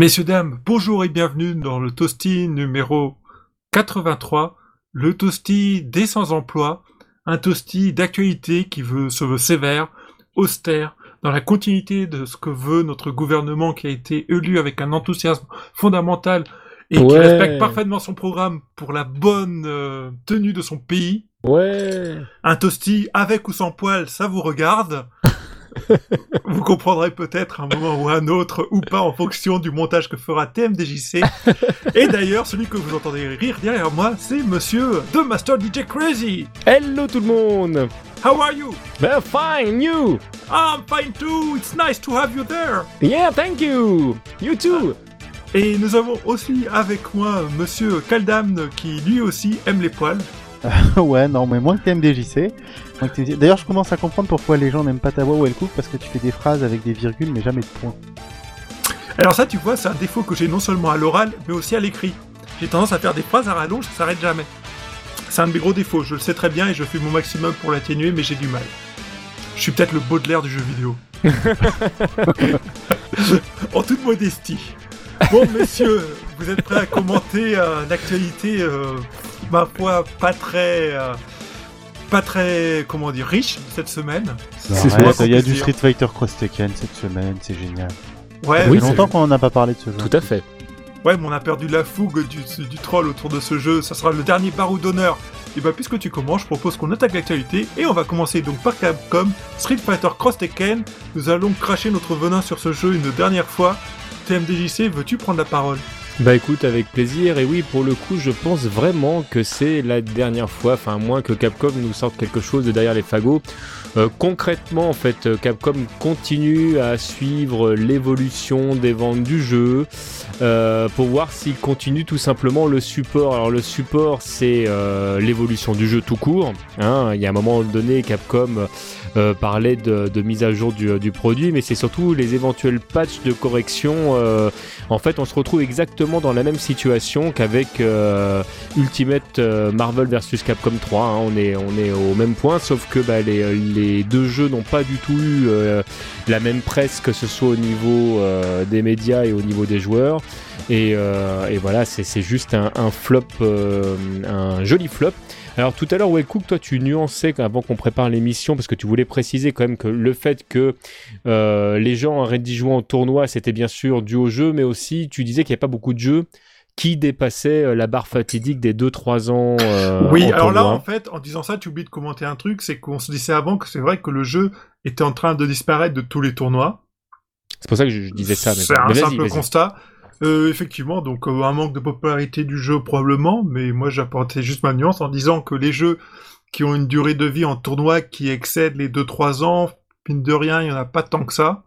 Messieurs, dames, bonjour et bienvenue dans le Toasty numéro 83, le Toasty des sans-emploi, un Toasty d'actualité qui veut, se veut sévère, austère, dans la continuité de ce que veut notre gouvernement qui a été élu avec un enthousiasme fondamental et qui respecte parfaitement son programme pour la bonne euh, tenue de son pays. Ouais. Un toasty avec ou sans poil, ça vous regarde. vous comprendrez peut-être un moment ou un autre, ou pas, en fonction du montage que fera TMDJC. Et d'ailleurs, celui que vous entendez rire derrière moi, c'est monsieur The Master DJ Crazy. Hello tout le monde. How are you? Ben fine, you? I'm fine too. It's nice to have you there. Yeah, thank you. You too. Et nous avons aussi avec moi monsieur Kaldam qui lui aussi aime les poils. ouais, non, mais moins que TMDJC. Moins que TMDJC. D'ailleurs, je commence à comprendre pourquoi les gens n'aiment pas ta voix ou elle coupe parce que tu fais des phrases avec des virgules mais jamais de points. Alors ça, tu vois, c'est un défaut que j'ai non seulement à l'oral, mais aussi à l'écrit. J'ai tendance à faire des phrases à rallonge, ça s'arrête jamais. C'est un de mes gros défauts, je le sais très bien et je fais mon maximum pour l'atténuer, mais j'ai du mal. Je suis peut-être le Baudelaire du jeu vidéo. en toute modestie. Bon, messieurs, vous êtes prêts à commenter euh, l'actualité, euh, ma foi, pas très... euh, pas très, comment dire, riche cette semaine. C'est qu'on il y a du. Street Fighter Cross Tekken cette semaine, c'est génial. Ouais, Ça fait longtemps qu'on n'a pas parlé de ce jeu. Tout à fait. Ouais, mais on a perdu la fougue du, du troll autour de ce jeu. Ça sera le dernier barreau d'honneur. Et bah, puisque tu commences, je propose qu'on attaque l'actualité. Et on va commencer donc par Capcom, Street Fighter Cross Tekken. Nous allons cracher notre venin sur ce jeu une dernière fois. TMDJC, veux-tu prendre la parole? Bah écoute, avec plaisir. Et oui, pour le coup, je pense vraiment que c'est la dernière fois, enfin, moins que Capcom nous sorte quelque chose de derrière les fagots. Euh, concrètement, en fait, euh, Capcom continue à suivre l'évolution des ventes du jeu euh, pour voir s'il continue tout simplement le support. Alors, le support, c'est l'évolution du jeu tout court. hein. Il y a un moment donné, Capcom parlait de, mise à jour du, du produit, mais c'est surtout les éventuels patchs de correction. en fait, on se retrouve exactement dans la même situation qu'avec Ultimate Marvel vs Capcom 3. hein. On, est, au même point, sauf que bah, les deux jeux n'ont pas du tout eu euh, la même presse, que ce soit au niveau euh, des médias et au niveau des joueurs. Et, euh, voilà, c'est juste un, flop, un joli flop. Alors tout à l'heure, Wellcook, toi tu nuançais avant qu'on prépare l'émission, parce que tu voulais préciser quand même que le fait que les gens arrêtent d'y jouer en tournoi, c'était bien sûr dû au jeu, mais aussi tu disais qu'il n'y avait pas beaucoup de jeux qui dépassaient euh, la barre fatidique des 2-3 ans. euh, Oui, alors là, tournoi. en fait, en disant ça, tu oublies de commenter un truc. C'est qu'on se disait avant que c'est vrai que le jeu était en train de disparaître de tous les tournois. C'est pour ça que je, je disais ça. C'est un mais simple constat. Euh, effectivement, donc euh, un manque de popularité du jeu probablement, mais moi j'apportais juste ma nuance en disant que les jeux qui ont une durée de vie en tournoi qui excède les 2-3 ans, mine de rien, il n'y en a pas tant que ça.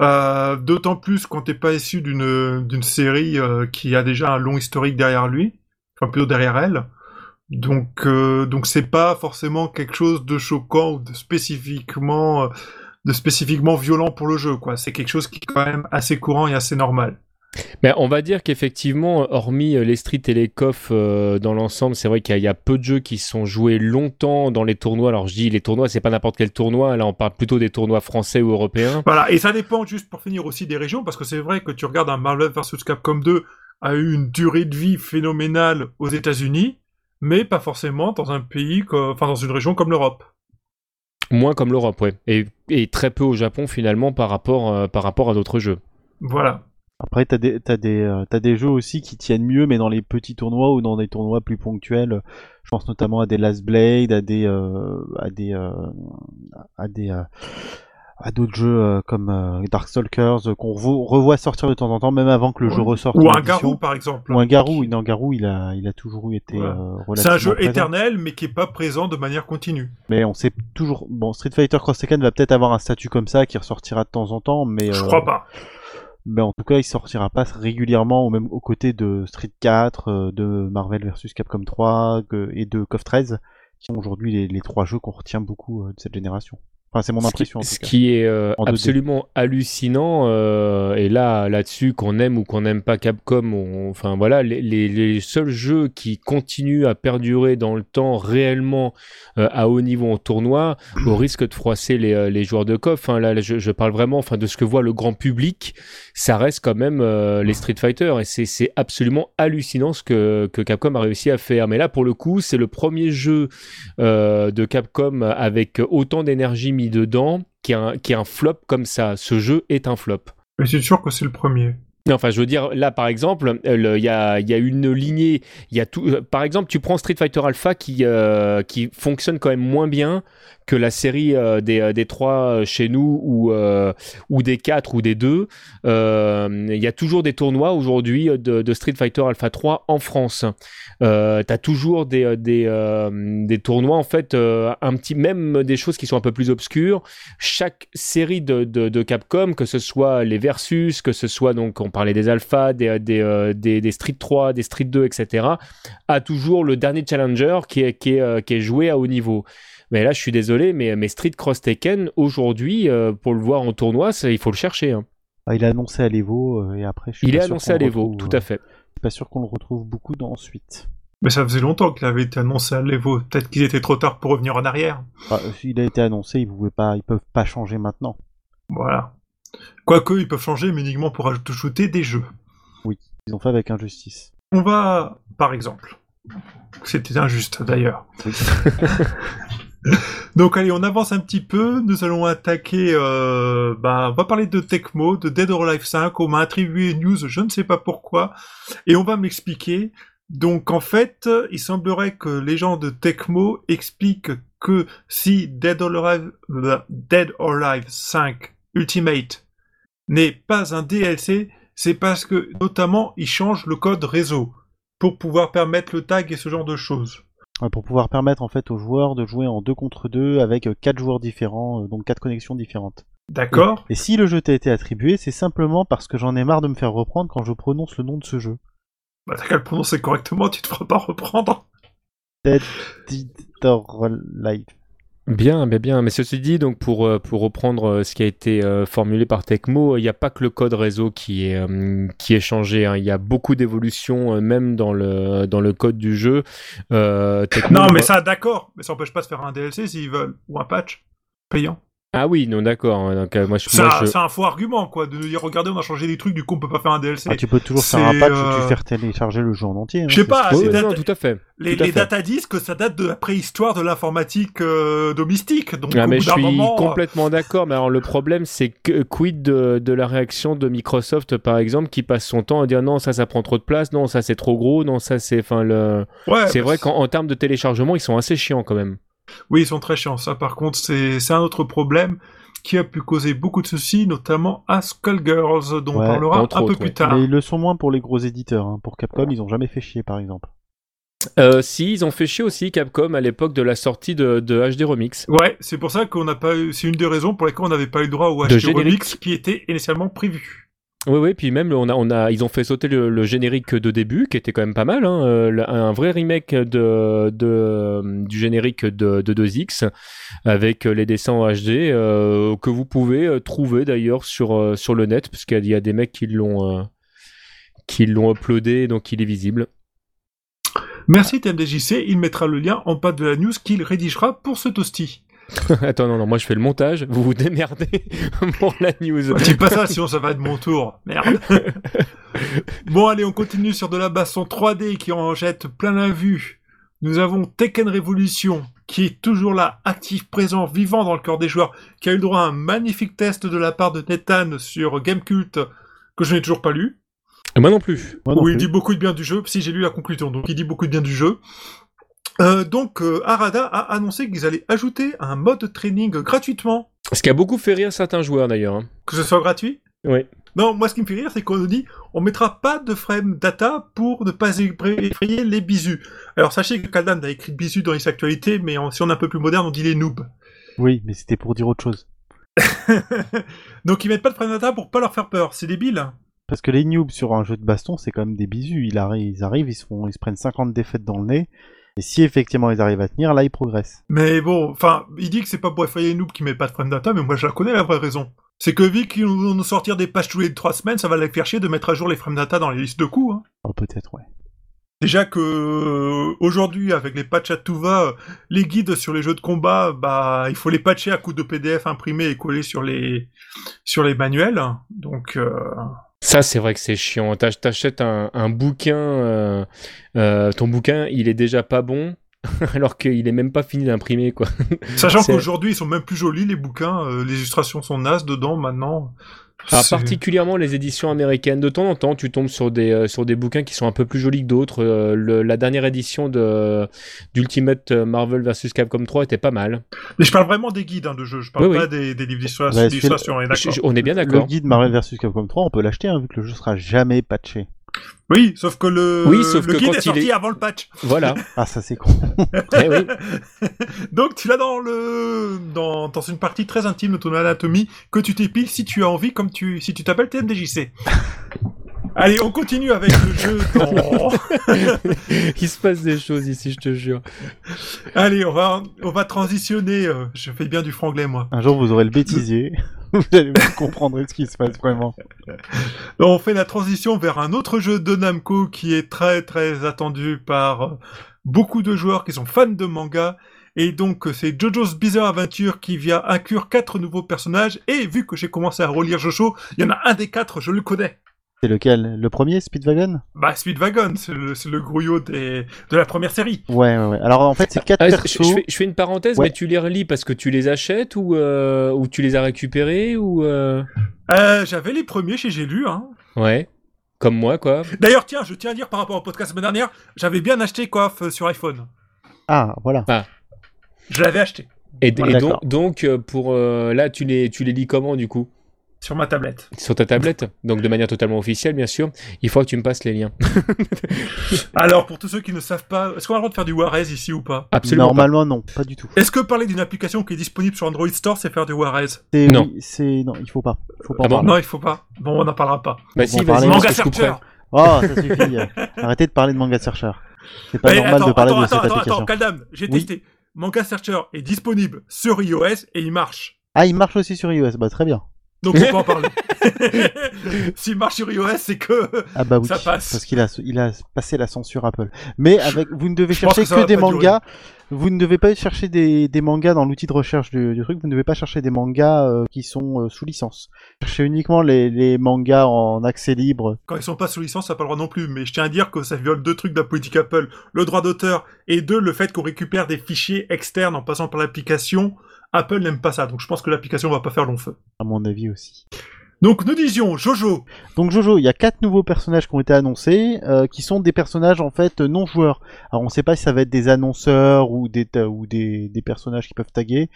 Euh, D'autant plus quand t'es pas issu d'une d'une série euh, qui a déjà un long historique derrière lui, enfin plutôt derrière elle. Donc euh, donc c'est pas forcément quelque chose de choquant ou de spécifiquement euh, de spécifiquement violent pour le jeu quoi. C'est quelque chose qui est quand même assez courant et assez normal. Mais on va dire qu'effectivement, hormis euh, les streets et les coffs euh, dans l'ensemble, c'est vrai qu'il y, a- il y a peu de jeux qui sont joués longtemps dans les tournois. Alors je dis les tournois, c'est pas n'importe quel tournoi. Là, on parle plutôt des tournois français ou européens. Voilà, et ça dépend juste pour finir aussi des régions, parce que c'est vrai que tu regardes un Marvel vs Capcom 2 a eu une durée de vie phénoménale aux États-Unis, mais pas forcément dans un pays, enfin dans une région comme l'Europe. Moins comme l'Europe, ouais. Et, et très peu au Japon finalement par rapport, euh, par rapport à d'autres jeux. Voilà. Après, t'as des, t'as des, euh, t'as des jeux aussi qui tiennent mieux, mais dans les petits tournois ou dans des tournois plus ponctuels. Je pense notamment à des Last Blade, à des, euh, à des, euh, à des, à d'autres jeux comme euh, Darkstalkers qu'on revo- revoit sortir de temps en temps, même avant que le Ouais. jeu ressorte. Ou un. Garou, par exemple. Ou un Garou. Non, Garou, il a, il a toujours été euh, C'est un jeu présent. éternel, mais qui est pas présent de manière continue. Mais on sait toujours. Bon, Street Fighter Cross Tekken va peut-être avoir un statut comme ça qui ressortira de temps en temps, mais. Je crois pas. Mais en tout cas, il sortira pas régulièrement, ou même aux côtés de Street 4, euh, de Marvel vs Capcom 3 que- et de KOF 13, qui sont aujourd'hui les, les trois jeux qu'on retient beaucoup euh, de cette génération. Enfin, c'est mon Ce qui- impression. Ce cas. qui est euh, En 2D. absolument hallucinant, euh, et là, là-dessus, qu'on aime ou qu'on n'aime pas Capcom, on- enfin voilà, les, les- les seuls jeux qui continuent à perdurer dans le temps réellement euh, à haut niveau en tournoi, au risque de froisser les, les joueurs de KOF, hein, là, je, je parle vraiment, enfin, de ce que voit le grand public, ça reste quand même les Street Fighter, et c'est absolument hallucinant ce que, que Capcom a réussi à faire. Mais là, pour le coup, c'est le premier jeu de Capcom avec autant d'énergie mis dedans qui est, un, qui est un flop comme ça. Ce jeu est un flop. Mais c'est sûr que c'est le premier. Non, Enfin, je veux dire, là, par exemple, le- il y a, y a une lignée. Il y a tout. euh, Par exemple, tu prends Street Fighter Alpha qui euh, qui fonctionne quand même moins bien que la série euh, des euh, des trois euh, chez nous ou ou des quatre ou des deux. Il y a toujours des tournois aujourd'hui de, Street Fighter Alpha 3 en France. T'as toujours des des des tournois en fait, un petit même des choses qui sont un peu plus obscures chaque série de, de, Capcom, que ce soit les Versus, que ce soit donc on parlait des Alpha, des, des, des, Street 3, des Street 2, etc., a toujours le dernier challenger qui est, qui est joué à haut niveau. Mais là, je suis désolé, mais, mais Street Cross Tekken, aujourd'hui, euh, pour le voir en tournoi, ça, il faut le chercher. hein. Ah, il est annoncé à l'Evo euh, et après. Je suis Il pas est sûr annoncé qu'on à le l'Evo, retrouve, tout à euh, fait. Je suis pas sûr qu'on le retrouve beaucoup dans suite. Mais ça faisait longtemps qu'il avait été annoncé à l'Evo. Peut-être qu'ils étaient trop tard pour revenir en arrière. Enfin, il a été annoncé, ils pouvaient pas, ils peuvent pas changer maintenant. Voilà. Quoique, ils peuvent changer, mais uniquement pour ajouter des jeux. Ils ont fait avec injustice. On va, par exemple, c'était injuste d'ailleurs. Oui. Donc allez, on avance un petit peu. Nous allons attaquer. Euh, bah, on va parler de Tecmo, de Dead or Alive 5. On m'a attribué une news, je ne sais pas pourquoi, et on va m'expliquer. Donc en fait, il semblerait que les gens de Tecmo expliquent que si Dead or Alive, Dead or Alive 5 Ultimate n'est pas un DLC, c'est parce que notamment ils changent le code réseau pour pouvoir permettre le tag et ce genre de choses. Pour pouvoir permettre en fait aux joueurs de jouer en deux contre deux avec euh, quatre joueurs différents, euh, donc quatre connexions différentes. D'accord Et si le jeu t'a été attribué, c'est simplement parce que j'en ai marre de me faire reprendre quand je prononce le nom de ce jeu. Bah t'as qu'à le prononcer correctement, tu te feras pas reprendre. Dead or Alive. Bien, bien, bien. Mais ceci dit, donc pour, euh, pour reprendre euh, ce qui a été euh, formulé par Tecmo, il n'y a pas que le code réseau qui est, qui est changé. hein. Il y a beaucoup d'évolutions, même dans le, dans le code du jeu. Euh, Tecmo- Non mais ça d'accord, mais ça empêche pas de faire un DLC s'ils veulent, ou un patch payant. Ah oui, non, d'accord. Donc, euh, moi, je, C'est moi, un, je- c'est un faux argument quoi, de nous dire regardez on a changé des trucs, du coup on peut pas faire un DLC. Ah, tu peux toujours faire un patch où euh, tu fais télécharger le jeu en entier. hein, Je sais pas, ce que Oui, c'est oui, non, tout à fait. Les, tout à les fait. data disent que ça date de la préhistoire de l'informatique euh, domestique, donc Ah, au mais bout je d'un suis moment, euh, complètement d'accord. Mais alors, le problème, c'est que quid de, de la réaction de Microsoft, par exemple, qui passe son temps à dire non, ça, ça prend trop de place, non, ça, c'est trop gros, non, ça, c'est. Enfin, le. ouais, c'est bah, vrai qu'en en termes de téléchargement, ils sont assez chiants quand même. Oui, ils sont très chiants. Ça, par contre, c'est un autre problème qui a pu causer beaucoup de soucis, notamment à Skullgirls, dont Ouais, on parlera un peu autres, plus ouais. tard. Mais ils le sont moins pour les gros éditeurs. hein. Pour Capcom, ils ont jamais fait chier, par exemple. Euh, si, ils ont fait chier aussi Capcom à l'époque de la sortie de, de HD Remix. Ouais, c'est pour ça qu'on n'a pas eu. C'est une des raisons pour lesquelles on n'avait pas eu le droit au HD. Remix qui était initialement prévu. Oui, oui, puis même on a, on a, ils ont fait sauter le, générique de début, qui était quand même pas mal, hein, euh, un vrai remake de, de du générique de, de 2X avec les dessins en HD euh, que vous pouvez euh, trouver d'ailleurs sur euh, le net, parce qu'il y a des mecs qui l'ont euh, qui uploadé, donc il est visible. Merci TMDJC, il mettra le lien en bas de la news qu'il rédigera pour ce toasty. Attends, non, non, moi je fais le montage, vous vous démerdez pour la news. Dis pas ça, sinon ça va être mon tour. Merde. bon, allez, on continue sur de la baston 3D qui en jette plein la vue. Nous avons Tekken Revolution, qui est toujours là, actif, présent, vivant dans le cœur des joueurs, qui a eu le droit à un magnifique test de la part de Nathan sur Gamecult, que je n'ai toujours pas lu, Moi non plus. Moi non où il dit beaucoup de bien du jeu, si j'ai lu la conclusion, donc il dit beaucoup de bien du jeu. Euh, donc, euh, Arada a annoncé qu'ils allaient ajouter un mode training gratuitement. Ce qui a beaucoup fait rire certains joueurs d'ailleurs. hein. Que ce soit gratuit? Oui. Non, moi ce qui me fait rire, c'est qu'on nous dit on mettra pas de frame data pour ne pas effrayer les bisous. Alors sachez que Kaldan a écrit bisous dans les actualités, mais en- si on est un peu plus moderne, on dit les noobs. Oui, mais c'était pour dire autre chose. Donc ils mettent pas de frame data pour pas leur faire peur, c'est débile. Parce que les noobs sur un jeu de baston, c'est quand même des bisous. Ils arrivent, ils, arrivent, ils, se font, ils se prennent 50 défaites dans le nez. Et si effectivement ils arrivent à tenir, là ils progressent. Mais bon, enfin, il dit que c'est pas pour effrayer Noob qui met pas de frame data, mais moi je la connais la vraie raison. C'est que vu qu'ils vont nous sortir des patchs tous les trois semaines, ça va les faire chier de mettre à jour les frame data dans les listes de coups. Hein. Oh, peut-être, ouais. Déjà que euh, aujourd'hui, avec les patchs à tout va, les guides sur les jeux de combat, bah, il faut les patcher à coups de PDF imprimés et collés sur les sur les manuels. Donc euh, Ça, c'est vrai que c'est chiant. T'ach- T'achètes un, un bouquin, euh, euh, ton bouquin, il est déjà pas bon, alors qu'il est même pas fini d'imprimer, quoi. sachant qu'aujourd'hui, ils sont même plus jolis les bouquins. euh, les illustrations sont nazes dedans maintenant. Ah, particulièrement les éditions américaines. De temps en temps, tu tombes sur des, euh, sur des bouquins qui sont un peu plus jolis que d'autres. Euh, la dernière édition de d'Ultimate Marvel vs Capcom 3 était pas mal. Mais je parle vraiment des guides hein, de jeu. Je parle Oui, pas oui. des, des livres Bah, d'illustration. d'illustration, on est Je- d'accord. bien Le guide Marvel vs Capcom 3, on peut l'acheter hein, vu que le jeu sera jamais patché. Oui, sauf que le, Oui, sauf le que guide quand est il sorti est- avant le patch. Voilà. Ah ça c'est con. Eh oui. Donc tu l'as dans le dans, dans une partie très intime de ton anatomie que tu t'épiles si tu as envie, comme tu si tu t'appelles TMDJC. Allez, on continue avec le jeu. dans- Il se passe des choses ici, je te jure. Allez, on va on va transitionner. euh, je fais bien du franglais moi. Un jour vous aurez le bêtisier. vous allez comprendre ce qui se passe vraiment. On fait la transition vers un autre jeu de Namco qui est très très attendu par euh, beaucoup de joueurs qui sont fans de manga. Et donc c'est JoJo's Bizarre Adventure qui vient inclure quatre nouveaux personnages. Et vu que j'ai commencé à relire Jojo, il y en a un des quatre, je le connais. C'est lequel? Le premier, Speedwagon? Bah Speedwagon, c'est le, c'est le grouillot des, de la première série. ouais, ouais, ouais. Alors en fait c'est quatre Ah, je, persos. je fais, je fais une parenthèse, Ouais. mais tu les relis parce que tu les achètes ou, euh, ou tu les as récupérés ou euh, Euh, J'avais les premiers chez J'ai lu. Hein. ouais, comme moi quoi. D'ailleurs, tiens, je tiens à dire par rapport au podcast la semaine dernière, j'avais bien acheté Coif euh, sur iPhone. Ah voilà. Je l'avais acheté Et, et donc, donc euh, pour euh, là, tu les, tu les lis comment du coup? Sur ma tablette. Sur ta tablette, donc de manière totalement officielle, bien sûr. Il faut que tu me passes les liens. Alors, pour tous ceux qui ne savent pas, est-ce qu'on a le droit de faire du Warez ici ou pas? Absolument. pas. Normalement non, pas du tout. Est-ce que parler d'une application qui est disponible sur Android Store, c'est faire du Warez? Non. oui, c'est non, il faut pas. Il faut pas Ah bon. Non, il faut pas. Bon, on n'en parlera pas. Bah si, on vas-y, Manga. Searcher Oh, ça suffit. Arrêtez de parler de Manga Searcher. C'est pas Mais normal attends, de parler attends, de cette attends, application. attends, Kaldam, j'ai Oui. testé. Manga Searcher est disponible sur iOS et il marche. Ah, il marche aussi sur iOS. Bah très bien. Donc on peut en parler. S'il marche sur iOS, c'est que Ah bah oui, Ça passe. parce qu'il a, il a passé la censure Apple. Mais avec, vous ne devez Je chercher que des durer. mangas. Vous ne devez pas chercher des, des mangas dans l'outil de recherche du, du truc. Vous ne devez pas chercher des mangas euh, qui sont euh, sous licence. Cherchez uniquement les, les mangas en accès libre. quand ils sont pas sous licence, ça n'a pas le droit non plus. Mais je tiens à dire que ça viole deux trucs de la politique Apple. Le droit d'auteur et deux, le fait qu'on récupère des fichiers externes en passant par l'application. Apple n'aime pas ça. Donc je pense que l'application va pas faire long feu. À mon avis aussi. Donc nous disions, Jojo. Donc Jojo, il y a quatre nouveaux personnages qui ont été annoncés, euh, qui sont des personnages en fait non joueurs. Alors on ne sait pas si ça va être des annonceurs ou des ou des, personnages qui peuvent taguer.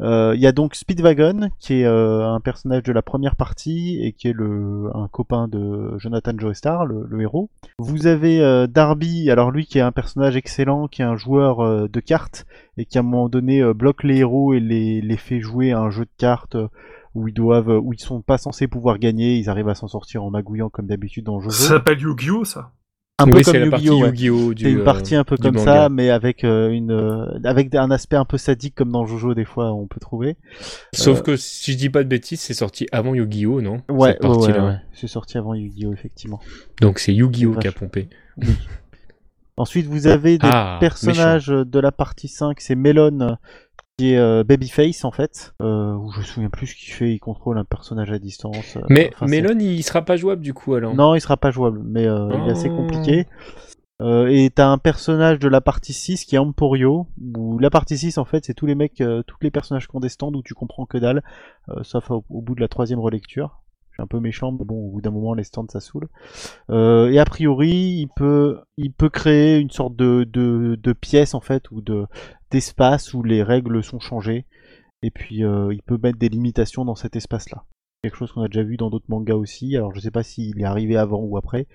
Euh, Il y a donc Speedwagon qui est euh, un personnage de la première partie et qui est le un copain de Jonathan Joestar, le, le héros. Vous avez Darby, alors lui qui est un personnage excellent, qui est un joueur de cartes et qui à un moment donné bloque les héros et les, les fait jouer à un jeu de cartes où ils doivent, où ils sont pas censés pouvoir gagner, ils arrivent à s'en sortir en magouillant comme d'habitude dans Jojo. Ça s'appelle Yu-Gi-Oh ça? Un peu comme c'est Yu-Gi-Oh, ouais. Du, C'est une euh, partie un peu comme manga. ça, mais avec euh, une, euh, avec un aspect un peu sadique comme dans Jojo des fois on peut trouver. Sauf Euh, que si je dis pas de bêtises, c'est sorti avant Yu-Gi-Oh! non? Ouais, Cette ouais, ouais, c'est sorti avant Yu-Gi-Oh effectivement. Donc c'est Yu-Gi-Oh! C'est qui a pompé. Ensuite vous avez des Ah, personnages de la partie 5, c'est Melon qui est euh, Babyface en fait, euh, où je me souviens plus ce qu'il fait, il contrôle un personnage à distance. euh, Mais enfin, Melon, il sera pas jouable du coup alors. Non, il sera pas jouable, mais il est assez Oh. compliqué. Euh, et t'as un personnage de la partie 6 qui est Emporio, où la partie 6 en fait c'est tous les mecs, euh, tous les personnages stands où tu comprends que dalle, euh, sauf au, au bout de la troisième relecture. Je suis un peu méchant, mais bon, au bout d'un moment les stands ça saoule. Euh, et a priori, il peut, créer une sorte de, pièce en fait, ou de d'espace où les règles sont changées. Et puis euh, il peut mettre des limitations dans cet espace-là quelque chose qu'on a déjà vu dans d'autres mangas aussi. Alors je sais pas s'il est arrivé avant ou après,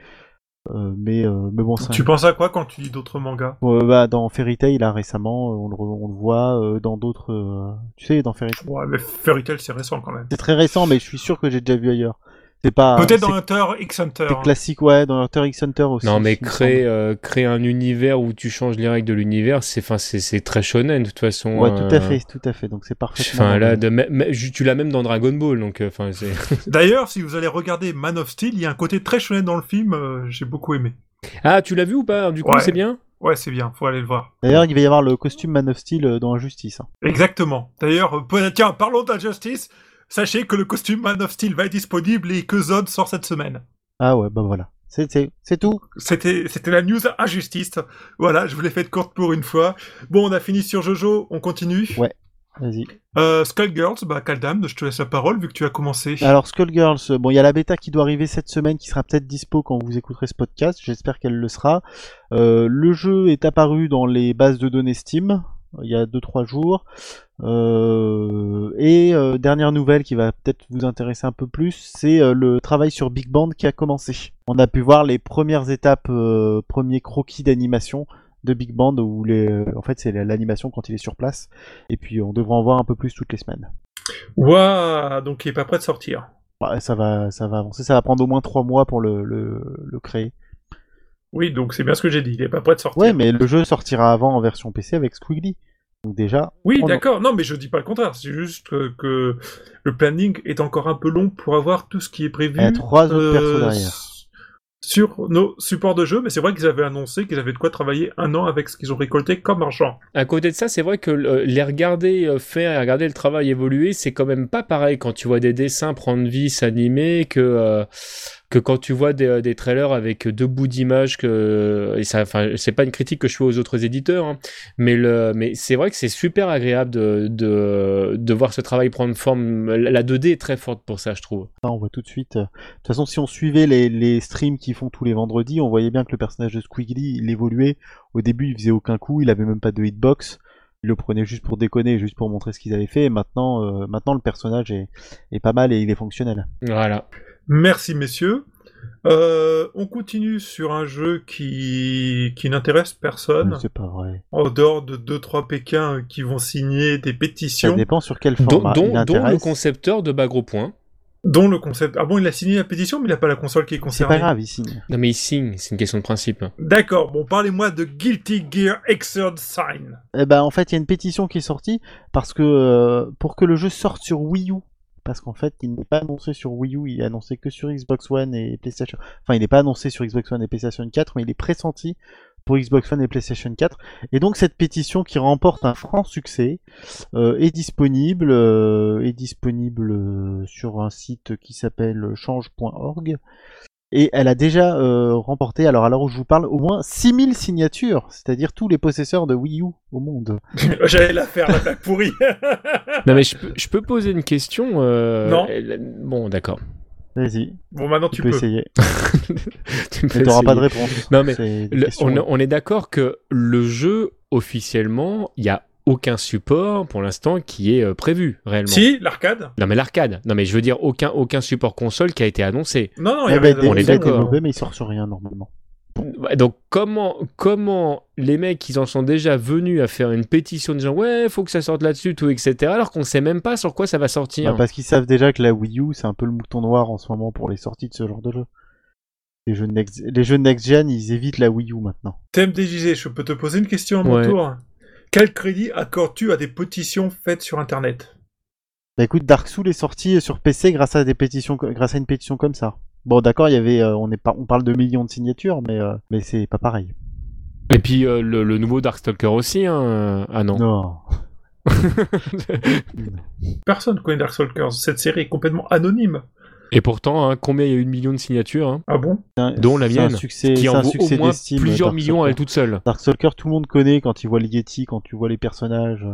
mais euh, mais bon, c'est Tu penses à quoi quand tu dis d'autres mangas? Euh, bah, dans Fairy Tail là récemment, euh, on le, re- on le voit euh, dans d'autres, euh, tu sais, dans Fairy Tail. Ouais, mais Fairy Tail c'est récent quand même. C'est très récent, mais je suis sûr que j'ai déjà vu ailleurs. C'est pas. Peut-être dans Hunter x Hunter. C'est classique, ouais, dans Hunter x Hunter aussi. Non, mais créer, euh, créer un univers où tu changes les règles de l'univers, c'est, enfin, c'est, c'est très shonen de toute façon. Ouais, tout euh, à fait, tout à fait. Donc c'est parfaitement. Enfin, là, normal. de, mais- mais- tu l'as même dans Dragon Ball, donc, euh, enfin, c'est. D'ailleurs, si vous allez regarder Man of Steel, il y a un côté très shonen dans le film, euh, j'ai beaucoup aimé. Ah, tu l'as vu ou pas Du coup, Ouais. c'est bien? Ouais, c'est bien, faut aller le voir. D'ailleurs, il va y avoir le costume Man of Steel euh, dans Injustice. hein. Exactement. D'ailleurs, euh, tiens, parlons d'Injustice. Sachez que le costume Man of Steel va être disponible et que Zod sort cette semaine. Ah ouais, bah voilà. C'est tout. C'était, c'était la news Injustice. Voilà, je vous l'ai faite courte pour une fois. Bon, on a fini sur Jojo, on continue. Ouais. Vas-y. Euh, Skullgirls, bah, Kaldam, je te laisse la parole vu que tu as commencé. Alors Skullgirls, euh, bon, il y a la bêta qui doit arriver cette semaine, qui sera peut-être dispo quand vous écouterez ce podcast. J'espère qu'elle le sera. Euh, le jeu est apparu dans les bases de données Steam il y a 2-3 jours. Euh, et euh, dernière nouvelle qui va peut-être vous intéresser un peu plus, c'est euh, le travail sur Big Band qui a commencé. On a pu voir les premières étapes, premiers croquis d'animation de Big Band où les, en fait c'est l'animation quand il est sur place. Et puis on devrait en voir un peu plus toutes les semaines. Ouah, donc il est pas prêt de sortir. Bah, ça va, ça va avancer. Ça va prendre au moins 3 mois pour le, le, le créer. Oui, donc c'est bien ce que j'ai dit, il est pas prêt de sortir. Ouais, mais le jeu sortira avant en version PC avec Squiggly. Donc déjà, Oui, d'accord. Non, mais je dis pas le contraire. C'est juste que, que le planning est encore un peu long pour avoir tout ce qui est prévu. Il y a trois autres euh, persos derrière. Sur nos supports de jeu, mais c'est vrai qu'ils avaient annoncé qu'ils avaient de quoi travailler un an avec ce qu'ils ont récolté comme argent. À côté de ça, c'est vrai que les regarder euh, faire et regarder le travail évoluer, c'est quand même pas pareil quand tu vois des dessins prendre vie, s'animer, que euh, que quand tu vois des, euh, des trailers avec deux bouts d'images que et ça, enfin, c'est pas une critique que je fais aux autres éditeurs, hein, mais le, mais c'est vrai que c'est super agréable de, de de voir ce travail prendre forme. La 2D est très forte pour ça, je trouve. ça, on voit tout de suite. euh, De toute façon, si on suivait les, les streams qu'ils font tous les vendredis, on voyait bien que le personnage de Squiggly, il évoluait. Au début, il faisait aucun coup, il avait même pas de hitbox. Il le prenait juste pour déconner, juste pour montrer ce qu'ils avaient fait. Et maintenant, euh, maintenant le personnage est, est pas mal et il est fonctionnel. Voilà. Merci, messieurs. Euh, on continue sur un jeu qui, qui n'intéresse personne, C'est pas vrai. en dehors de 2-3 Pékins qui vont signer des Ça pétitions, dépend sur quel Dont, format dont, il dont le concepteur de Bagro Point. dont le concept... Ah bon, il a signé la pétition, mais il n'a pas la console qui est C'est concernée. pas grave, il signe. Non mais il signe, c'est une question de principe. D'accord, bon, parlez-moi de Guilty Gear Xrd Sign. Eh ben, en fait, il y a une pétition qui est sortie parce que euh, pour que le jeu sorte sur Wii U, parce qu'en fait, il n'est pas annoncé sur Wii U, il est annoncé que sur Xbox One et PlayStation. Enfin, il n'est pas annoncé sur Xbox One et PlayStation 4, mais il est pressenti pour Xbox One et PlayStation 4. Et donc, cette pétition qui remporte un franc succès euh, est disponible, euh, est disponible euh, sur un site qui s'appelle change.org. Et elle a déjà euh, remporté, alors à l'heure où je vous parle, au moins 6000 signatures, c'est-à-dire tous les possesseurs de Wii U au monde. J'allais la faire, la blague pourrie. Non mais je peux, je peux poser une question. euh, Non. elle- Bon d'accord. Vas-y, bon, maintenant tu, tu peux, peux. essayer. Tu me fais Mais t'auras pas de réponse. Non, mais Le- on, on est d'accord que le jeu officiellement, il y a aucun support pour l'instant qui est euh, prévu réellement. Si, l'arcade Non mais l'arcade. Non mais je veux dire aucun aucun support console qui a été annoncé. Non, non, il y Eh avait ben, des on est a d'accord. mauvais, mais il sort sur rien normalement. Ouais, Donc comment comment les mecs ils en sont déjà venus à faire une pétition disant ouais faut que ça sorte là-dessus tout etc alors qu'on sait même pas sur quoi ça va sortir. Bah, parce qu'ils savent déjà que la Wii U, c'est un peu le mouton noir en ce moment pour les sorties de ce genre de jeu. Les jeux next, les jeux next gen, ils évitent la Wii U maintenant. TMDJG, je peux te poser une question à mon Ouais. tour? Quel crédit accordes-tu à des pétitions faites sur Internet? Bah écoute, Dark Souls est sorti sur PC grâce à des pétitions, co- grâce à une pétition comme ça. Bon, d'accord, il y avait, euh, on est pas, on parle de millions de signatures, mais euh, mais c'est pas pareil. Et puis euh, le, le nouveau Darkstalker aussi hein. euh, Ah non. Non. Personne connaît Darkstalkers. Cette série est complètement anonyme. Et pourtant hein, combien il y a eu de millions de signatures hein, Ah bon Dont la c'est un mienne, succès, qui en un vaut succès au moins plusieurs Dark millions à elle toute seule. Darkstalker, tout le monde connaît quand tu vois les Yeti, quand tu vois les personnages,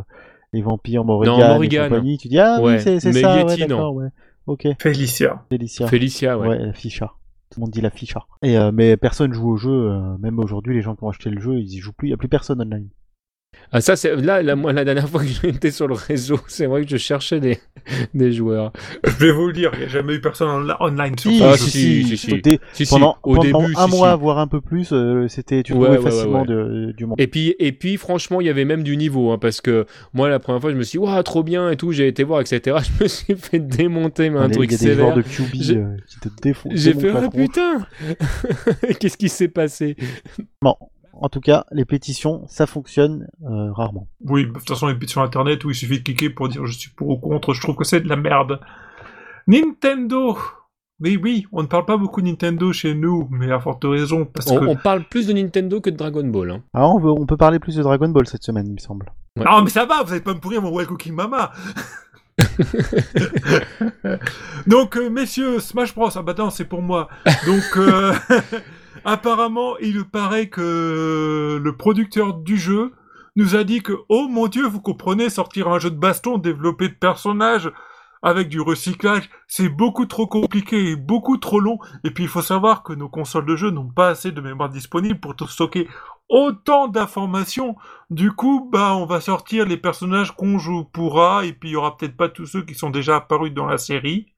les vampires, Morrigan, Non, et Morrigan. compagnie, tu dis ah Ouais, oui c'est c'est mais ça, Yeti, ouais, non. ouais, ok, Félicia. Félicia, Félicia ouais. ouais, la ficha. Tout le monde dit la ficha. Et euh, mais personne joue au jeu, euh, même aujourd'hui les gens qui ont acheté le jeu, ils y jouent plus, il y a plus personne online. Ah ça c'est là, moi la dernière fois que j'étais sur le réseau, c'est vrai que je cherchais des, des joueurs. Je vais vous le dire, il n'y a jamais eu personne en online sur Si, Ah, si, si, si, si, si. Des- Si, si, pendant au pendant début, un si, mois, si. voire un peu plus, euh, c'était tu Ouais, trouvais ouais, facilement ouais. de- du monde. Et puis, et puis, franchement, il y avait même du niveau, hein, parce que moi, la première fois, je me suis dit, waouh, trop bien et tout, j'ai été voir, etc. Je me suis fait démonter, mais un Il y a- truc il y a des joueurs sévère. de QB J'ai- euh, qui te défont. J'ai fait, la ah tronche. putain Qu'est-ce qui s'est passé? Bon, en tout cas, les pétitions, ça fonctionne euh, rarement. Oui, de toute façon, les pétitions internet où il suffit de cliquer pour dire je suis pour ou contre, je trouve que c'est de la merde. Nintendo Oui, oui, on ne parle pas beaucoup de Nintendo chez nous, mais à forte raison, parce on, que... on parle plus de Nintendo que de Dragon Ball. Hein. Alors, on, veut- on peut parler plus de Dragon Ball cette semaine, il me semble. Ouais. Non, mais ça va, vous allez pas me pourrir mon Well Cooking Mama Donc, euh, messieurs, Smash Bros, ah bah non, c'est pour moi. Donc, euh, apparemment, il paraît que le producteur du jeu nous a dit que, oh mon dieu, vous comprenez, sortir un jeu de baston, développer de personnages avec du recyclage, c'est beaucoup trop compliqué et beaucoup trop long. Et puis, il faut savoir que nos consoles de jeu n'ont pas assez de mémoire disponible pour stocker autant d'informations. Du coup, bah, on va sortir les personnages qu'on joue pourra, et puis il y aura peut-être pas tous ceux qui sont déjà apparus dans la série.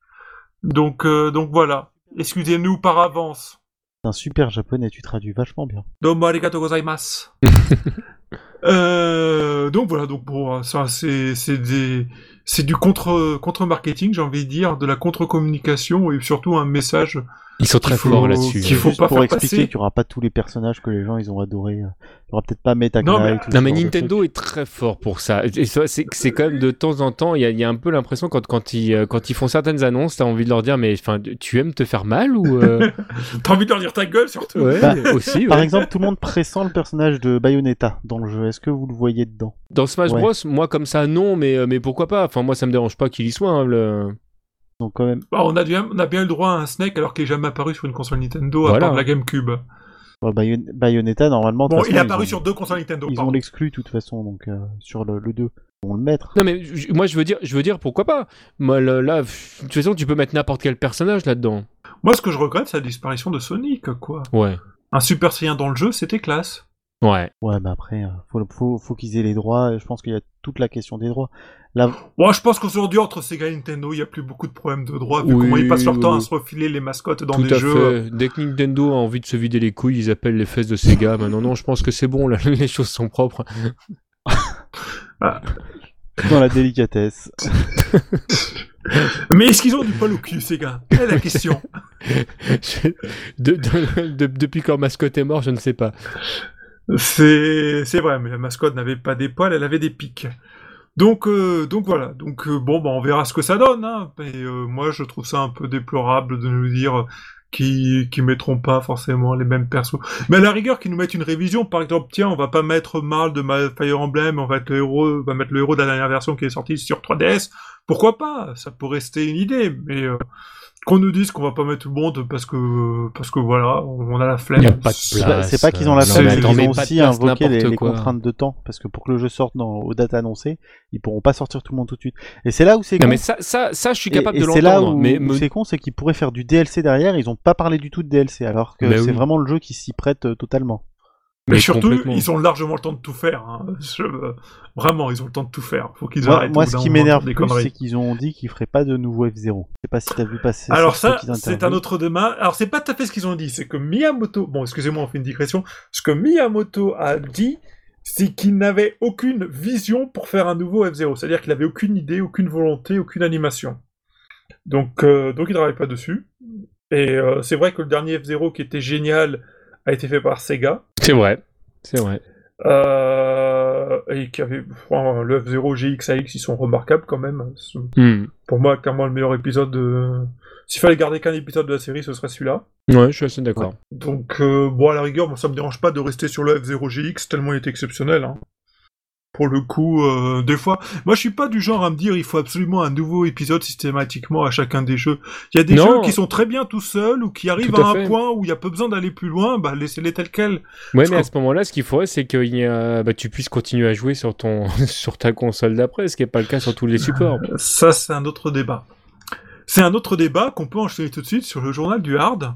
Donc, euh, donc voilà. Excusez-nous par avance. Un super japonais, tu traduis vachement bien. Domo arigato gozaimasu. euh, donc voilà, donc bon, ça c'est c'est des c'est du contre contre marketing, j'ai envie de dire, de la contre communication et surtout un message Ils sont très forts là-dessus. qu'il faut pas pour faire expliquer passer. qu'il n'y aura pas tous les personnages que les gens ils ont adoré. Il n'y aura peut-être pas Meta Non, mais- Non mais Nintendo est très fort pour ça. Et ça, c'est c'est quand même de temps en temps, il y a, y un peu l'impression quand quand ils euh, quand ils font certaines annonces, t'as envie de leur dire mais enfin tu aimes te faire mal ou euh, T'as envie de leur dire ta gueule surtout ouais Bah, aussi. Par exemple, tout le monde pressent le personnage de Bayonetta dans le jeu. Est-ce que vous le voyez dedans? Dans Smash Ouais. Bros, moi comme ça non, mais euh, mais pourquoi pas? Enfin moi ça me dérange pas qu'il y soit. hein, le... Donc quand même, Bah, on, a bien, on a bien eu le droit à un Snake alors qu'il est jamais apparu sur une console Nintendo à part de la GameCube. Bayon- Bayonetta normalement. Bon, il est apparu ont- sur deux consoles Nintendo. Ils pardon. ont l'exclu de toute façon, donc euh, sur le, le 2. Ils vont le mettre. Non mais moi je veux dire je veux dire pourquoi pas? Moi le- là de toute façon tu peux mettre n'importe quel personnage là-dedans. Moi, ce que je regrette, c'est la disparition de Sonic, quoi. Ouais. Un Super Saiyan dans le jeu, c'était classe. Ouais. Ouais, mais après, euh, faut, faut, faut qu'ils aient les droits. Je pense qu'il y a toute la question des droits. Là, Moi, je pense qu'aujourd'hui, entre Sega et Nintendo, il n'y a plus beaucoup de problèmes de droit, vu Oui, comment ils passent leur oui, temps oui. à se refiler les mascottes dans Tout des à jeux. fait. Dès que Nintendo a envie de se vider les couilles, ils appellent les fesses de Sega. Maintenant, non, je pense que c'est bon, là, les choses sont propres. dans la délicatesse. Mais est-ce qu'ils ont du poil au cul, Sega? Quelle est la question? Je- de- de- de- depuis quand mascotte est mort, je ne sais pas. C'est vrai, mais la mascotte n'avait pas des poils, elle avait des pics. Donc, euh, donc voilà. Donc euh, bon, bah, on verra ce que ça donne. Hein. Mais euh, moi, je trouve ça un peu déplorable de nous dire qu'ils qui mettront pas forcément les mêmes persos. Mais à la rigueur, qu'ils nous mettent une révision. Par exemple, tiens, on va pas mettre Marl de Fire Emblem, on va être le héros, on va mettre le héros de la dernière version qui est sortie sur 3DS. Pourquoi pas? Ça peut rester une idée, mais euh, qu'on nous dise qu'on va pas mettre tout le monde parce que parce que voilà, on a la flemme. Il y a pas de C'est pas, place. c'est pas qu'ils ont la euh, flemme, mets ont pas de aussi place invoqué les, contraintes de temps. Parce que pour que le jeu sorte dans, aux dates annoncées, ils pourront pas sortir tout le monde tout de suite. Et c'est là où c'est Non, con. mais ça, ça, ça, je suis Et- capable et de c'est là l'entendre. où, Mais où me- c'est con, c'est qu'ils pourraient faire du DLC derrière. Ils ont pas parlé du tout de DLC, alors que Bah c'est oui. vraiment le jeu qui s'y prête euh, totalement. Mais, mais surtout, ils ont largement le temps de tout faire. Hein. Je- euh, Vraiment, ils ont le temps de tout faire. Faut qu'ils Moi, arrêtent. moi ce qui m'énerve plus, c'est qu'ils ont dit qu'ils feraient pas de nouveau F0. Je sais pas si t'as vu passer. Alors ça, c'est un autre débat. Alors c'est pas tout à fait ce qu'ils ont dit, c'est que Miyamoto, bon excusez-moi, on fait une digression, ce que Miyamoto a dit, c'est qu'il n'avait aucune vision pour faire un nouveau F0, c'est-à-dire qu'il avait aucune idée, aucune volonté, aucune animation. Donc, euh, donc il travaille pas dessus. Et euh, c'est vrai que le dernier F0 qui était génial a été fait par Sega. c'est vrai. C'est vrai. Euh, et qui avait enfin, le F0 GXAX, ils sont remarquables quand même. Hmm. Pour moi, clairement le meilleur épisode de... S'il fallait garder qu'un épisode de la série, ce serait celui-là. Ouais, je suis assez d'accord. Donc, euh, bon, à la rigueur, moi, ça me dérange pas de rester sur le F0GX, tellement il est exceptionnel. Hein. Pour le coup, euh, des fois, moi, je suis pas du genre à me dire il faut absolument un nouveau épisode systématiquement à chacun des jeux. Il y a des Non. jeux qui sont très bien tout seuls ou qui arrivent Tout à à, un point où il y a pas besoin d'aller plus loin, bah laissez-les tels quels. Ouais, Parce mais à ce moment-là, ce qu'il faudrait, c'est que y a- bah, tu puisses continuer à jouer sur ton sur ta console d'après, ce qui n'est pas le cas sur tous les supports. Ça, c'est un autre débat. C'est un autre débat qu'on peut enchaîner tout de suite sur le journal du hard.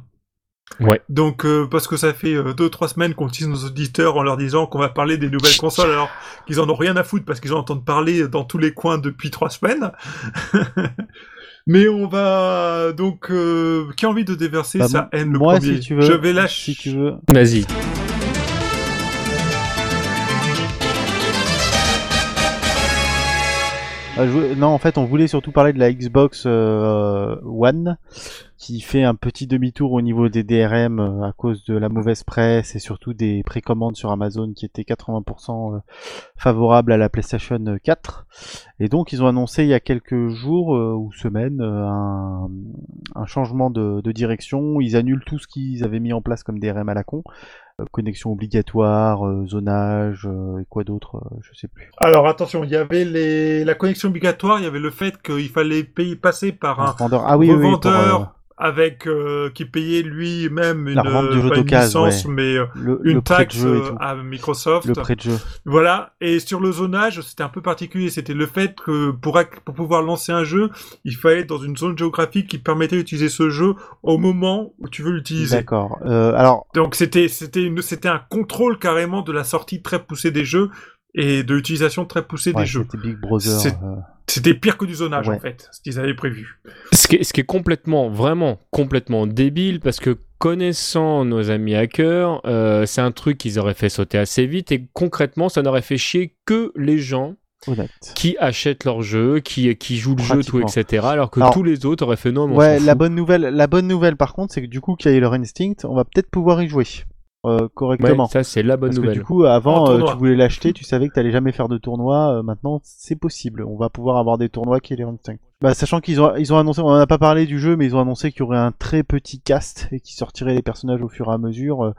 Ouais. Donc euh, parce que ça fait euh, deux trois semaines qu'on tease nos auditeurs en leur disant qu'on va parler des nouvelles consoles alors qu'ils en ont rien à foutre parce qu'ils en entendent parler dans tous les coins depuis trois semaines. Mais on va donc euh, qui a envie de déverser Bah, sa haine le Moi, premier? si tu veux, Je vais lâcher. si tu veux. Vas-y. Ah, je- Non, en fait, on voulait surtout parler de la Xbox euh, One, qui fait un petit demi-tour au niveau des DRM euh, à cause de la mauvaise presse et surtout des précommandes sur Amazon qui étaient 80% euh, favorables à la PlayStation 4. Et donc, ils ont annoncé il y a quelques jours euh, ou semaines un, un changement de, de direction. Ils annulent tout ce qu'ils avaient mis en place comme DRM à la con. Euh, connexion obligatoire, euh, zonage, et quoi d'autre, je sais plus. Alors attention, il y avait les... la connexion obligatoire, il y avait le fait qu'il fallait payer passer par Un un. Ah oui, pour, avec euh, qui payait lui-même une, pas une licence, mais euh, le, une le taxe euh, à Microsoft. Le prêt de jeu. Voilà. Et sur le zonage, c'était un peu particulier. C'était le fait que pour, pour pouvoir lancer un jeu, il fallait être dans une zone géographique qui permettait d'utiliser ce jeu au moment où tu veux l'utiliser. D'accord. Euh, alors, Donc c'était c'était c'était un contrôle carrément de la sortie très poussée des jeux et de l'utilisation très poussée ouais, des jeux. c'était Big Brother. C'est- euh, C'était pire que du zonage Ouais. en fait, ce qu'ils avaient prévu. Ce qui, est, ce qui est complètement, vraiment complètement débile parce que connaissant nos amis hackers, euh, c'est un truc qu'ils auraient fait sauter assez vite et concrètement, ça n'aurait fait chier que les gens honnête. qui achètent leur jeu, qui, qui jouent le jeu, tout, etc. Alors que Alors- tous les autres auraient fait non, mais Ouais, la bonne nouvelle, la bonne nouvelle par contre, c'est que du coup, Killer Instinct, on va peut-être pouvoir y jouer euh, Ouais, correctement. ça c'est la bonne Parce que nouvelle. du coup, avant, euh, tu voulais l'acheter, tu savais que t'allais jamais faire de tournoi. euh, maintenant, c'est possible. On va pouvoir avoir des tournois Killer Instinct. Bah, sachant qu'ils ont, ils ont annoncé, on en a pas parlé du jeu, mais ils ont annoncé qu'il y aurait un très petit cast et qui sortirait les personnages au fur et à mesure. Euh,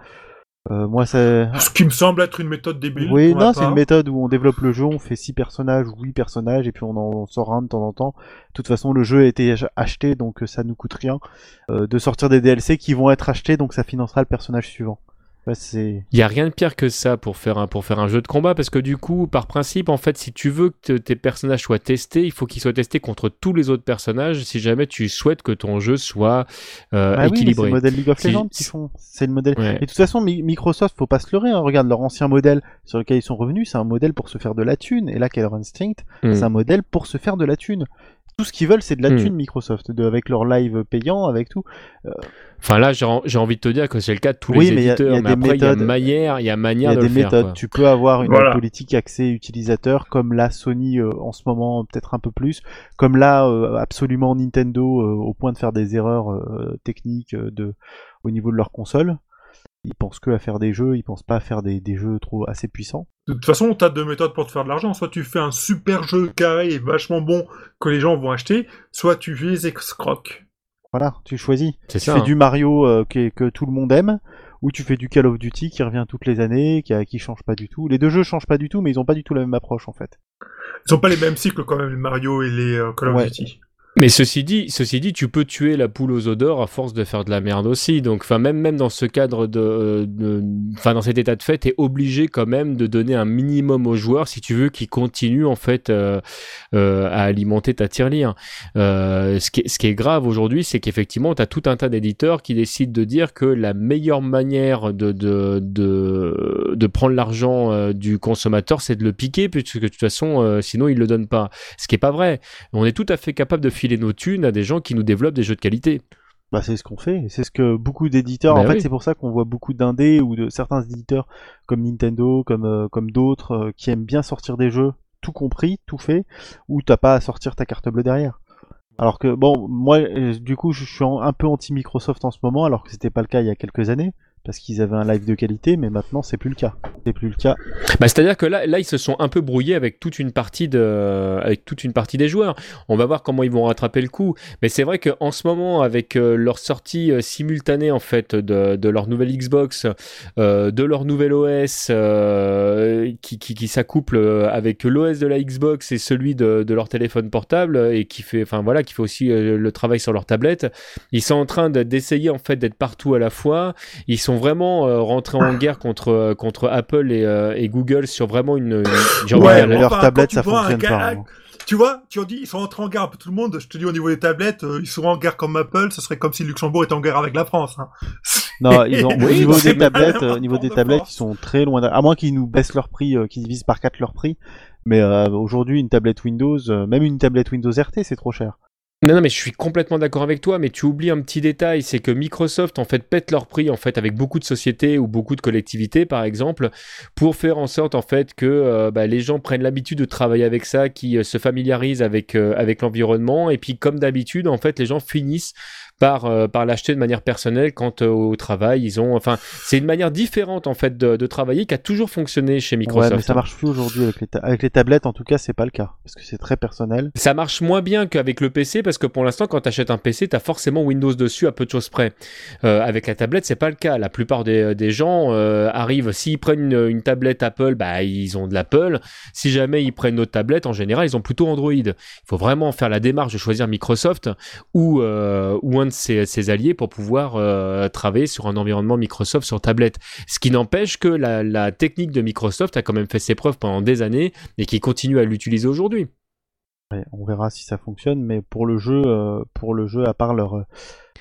euh, moi, ça, Ce qui me semble être une méthode débile. Oui, non, c'est une méthode où on développe le jeu, on fait 6 personnages ou 8 personnages et puis on en sort un de temps en temps. De toute façon, le jeu a été ach- acheté donc euh, ça nous coûte rien euh, de sortir des DLC qui vont être achetés donc ça financera le personnage suivant. C'est Il y a rien de pire que ça pour faire un pour faire un jeu de combat parce que du coup, par principe, en fait, si tu veux que tes personnages soient testés, il faut qu'ils soient testés contre tous les autres personnages. Si jamais tu souhaites que ton jeu soit euh, Ah oui, mais c'est équilibré. le modèle League of Si- Legends qu'ils font. C'est le modèle. Ouais. Et de toute façon, Mi- Microsoft, faut pas se leurrer. hein. Regarde leur ancien modèle sur lequel ils sont revenus, c'est un modèle pour se faire de la thune. Et là, Killer Instinct, Hmm. c'est un modèle pour se faire de la thune. Tout ce qu'ils veulent, c'est de la Hmm. thune Microsoft, de, avec leur live payant, avec tout. Enfin là, j'ai en- j'ai envie de te dire que c'est le cas de tous Oui, les mais il y a- éditeurs. il y a mais des après, il y a méthodes. manière, il y a Il y manière a de des le faire. méthodes. quoi. Tu peux avoir une Voilà. politique accès utilisateur, comme la Sony euh, en ce moment, peut-être un peu plus, comme là euh, absolument Nintendo euh, au point de faire des erreurs euh, techniques euh, de au niveau de leur console. Ils pensent que à faire des jeux, ils pensent pas à faire des, des jeux trop assez puissants. De toute façon, t'as deux méthodes pour te faire de l'argent. Soit tu fais un super jeu carré et vachement bon que les gens vont acheter, soit tu les escroques. Voilà, tu choisis. C'est Tu ça. fais hein. du Mario euh, que, que tout le monde aime, ou tu fais du Call of Duty qui revient toutes les années, qui, change pas du tout. Les deux jeux changent pas du tout, mais ils ont pas du tout la même approche en fait. Ils ont pas les mêmes cycles quand même, les Mario et les euh, Call of Ouais. Duty. Mais ceci dit, ceci dit, tu peux tuer la poule aux odeurs à force de faire de la merde aussi. Donc, enfin, même même dans ce cadre de, de- enfin, dans cet état de fait, t'es obligé quand même de donner un minimum aux joueurs si tu veux qu'ils continuent en fait euh, euh, à alimenter ta tirelire. Euh, ce qui ce qui est grave aujourd'hui, c'est qu'effectivement, t'as tout un tas d'éditeurs qui décident de dire que la meilleure manière de de de, de prendre l'argent euh, du consommateur, c'est de le piquer, puisque de toute façon, euh, sinon il le donne pas. Ce qui est pas vrai. On est tout à fait capable de filer nos thunes à des gens qui nous développent des jeux de qualité. Bah, c'est ce qu'on fait, c'est ce que beaucoup d'éditeurs, Bah en fait, c'est pour ça qu'on voit beaucoup d'indés ou de certains éditeurs comme Nintendo, comme, euh, comme d'autres, euh, qui aiment bien sortir des jeux, tout compris, tout fait, où t'as pas à sortir ta carte bleue derrière. Alors que, bon, moi, euh, du coup, je suis un peu anti-Microsoft en ce moment, alors que c'était pas le cas il y a quelques années, parce qu'ils avaient un live de qualité, mais maintenant, c'est plus le cas. C'est plus le cas. Bah, c'est-à-dire que là, là, ils se sont un peu brouillés avec toute une partie de, avec toute une partie des joueurs. On va voir comment ils vont rattraper le coup. Mais c'est vrai qu'en ce moment, avec euh, leur sortie euh, simultanée en fait de, de leur nouvelle Xbox, euh, de leur nouvel OS, qui, qui, s'accouple avec l'OS de la Xbox et celui de, de leur téléphone portable et qui fait, enfin voilà, qui fait aussi le travail sur leur tablette. Ils sont en train de- d'essayer en fait d'être partout à la fois. Ils sont vraiment euh, rentrés en guerre contre euh, contre Apple et, euh, et Google sur vraiment une, une- Ouais, leur tablette, ça tu vois un fonctionne pas. hein. Tu vois, tu as dit, ils sont entrés en guerre un peu tout le monde. Je te dis au niveau des tablettes, euh, ils sont en guerre comme Apple, ce serait comme si Luxembourg était en guerre avec la France. hein. Non, ils ont, au niveau des tablettes, euh, au niveau des de tablettes, force. ils sont très loin. À moins qu'ils nous baissent leur prix, euh, qu'ils divisent par 4 leur prix. Mais euh, aujourd'hui, une tablette Windows, euh, même une tablette Windows RT, c'est trop cher. Non, non, mais je suis complètement d'accord avec toi, mais tu oublies un petit détail, c'est que Microsoft, en fait, pète leur prix, en fait, avec beaucoup de sociétés ou beaucoup de collectivités, par exemple, pour faire en sorte, en fait, que euh, bah, les gens prennent l'habitude de travailler avec ça, qui euh, se familiarisent avec, euh, avec l'environnement, et puis, comme d'habitude, en fait, les gens finissent par, euh, par l'acheter de manière personnelle quand euh, au travail, ils ont... Enfin, c'est une manière différente, en fait, de, de travailler qui a toujours fonctionné chez Microsoft. Ouais, mais ça marche plus aujourd'hui avec les, ta- avec les tablettes. En tout cas, c'est pas le cas parce que c'est très personnel. Ça marche moins bien qu'avec le PC parce que pour l'instant, quand tu achètes un PC, tu as forcément Windows dessus à peu de choses près. Euh, avec la tablette, c'est pas le cas. La plupart des, des gens arrivent, s'ils prennent une, une tablette Apple, bah, ils ont de l'Apple. Si jamais ils prennent notre tablette, en général, ils ont plutôt Android. Il faut vraiment faire la démarche de choisir Microsoft ou, ou un ses, alliés pour pouvoir euh, travailler sur un environnement Microsoft sur tablette. Ce qui n'empêche que la, technique de Microsoft a quand même fait ses preuves pendant des années et qui continue à l'utiliser aujourd'hui. On verra si ça fonctionne, mais pour le jeu, euh, pour le jeu, à part leur euh,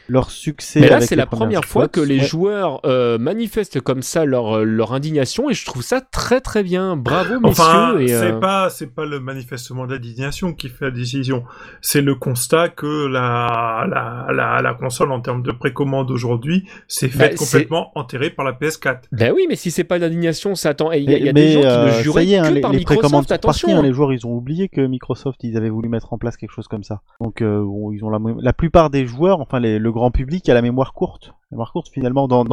leur succès. Mais là, c'est la première fois que les ouais. joueurs euh, manifestent comme ça leur, euh, leur indignation et je trouve ça très très bien. Bravo messieurs. Enfin, et, c'est euh, pas c'est pas le manifestement d'indignation qui fait la décision. C'est le constat que la la la, la console en termes de précommande aujourd'hui s'est Bah, faite complètement enterrée par la PS4. Ben oui, mais si c'est pas d'indignation, ça attend. Il y a, il y a Mais- des gens qui euh, ne ça juraient est, hein, que les, par les Microsoft. parties, Attention. hein, les joueurs, ils ont oublié que Microsoft, ils avaient voulu mettre en place quelque chose comme ça. Donc, euh, bon, ils ont la plupart des joueurs, enfin les- le grand public, a la mémoire courte. La mémoire courte, finalement, dans,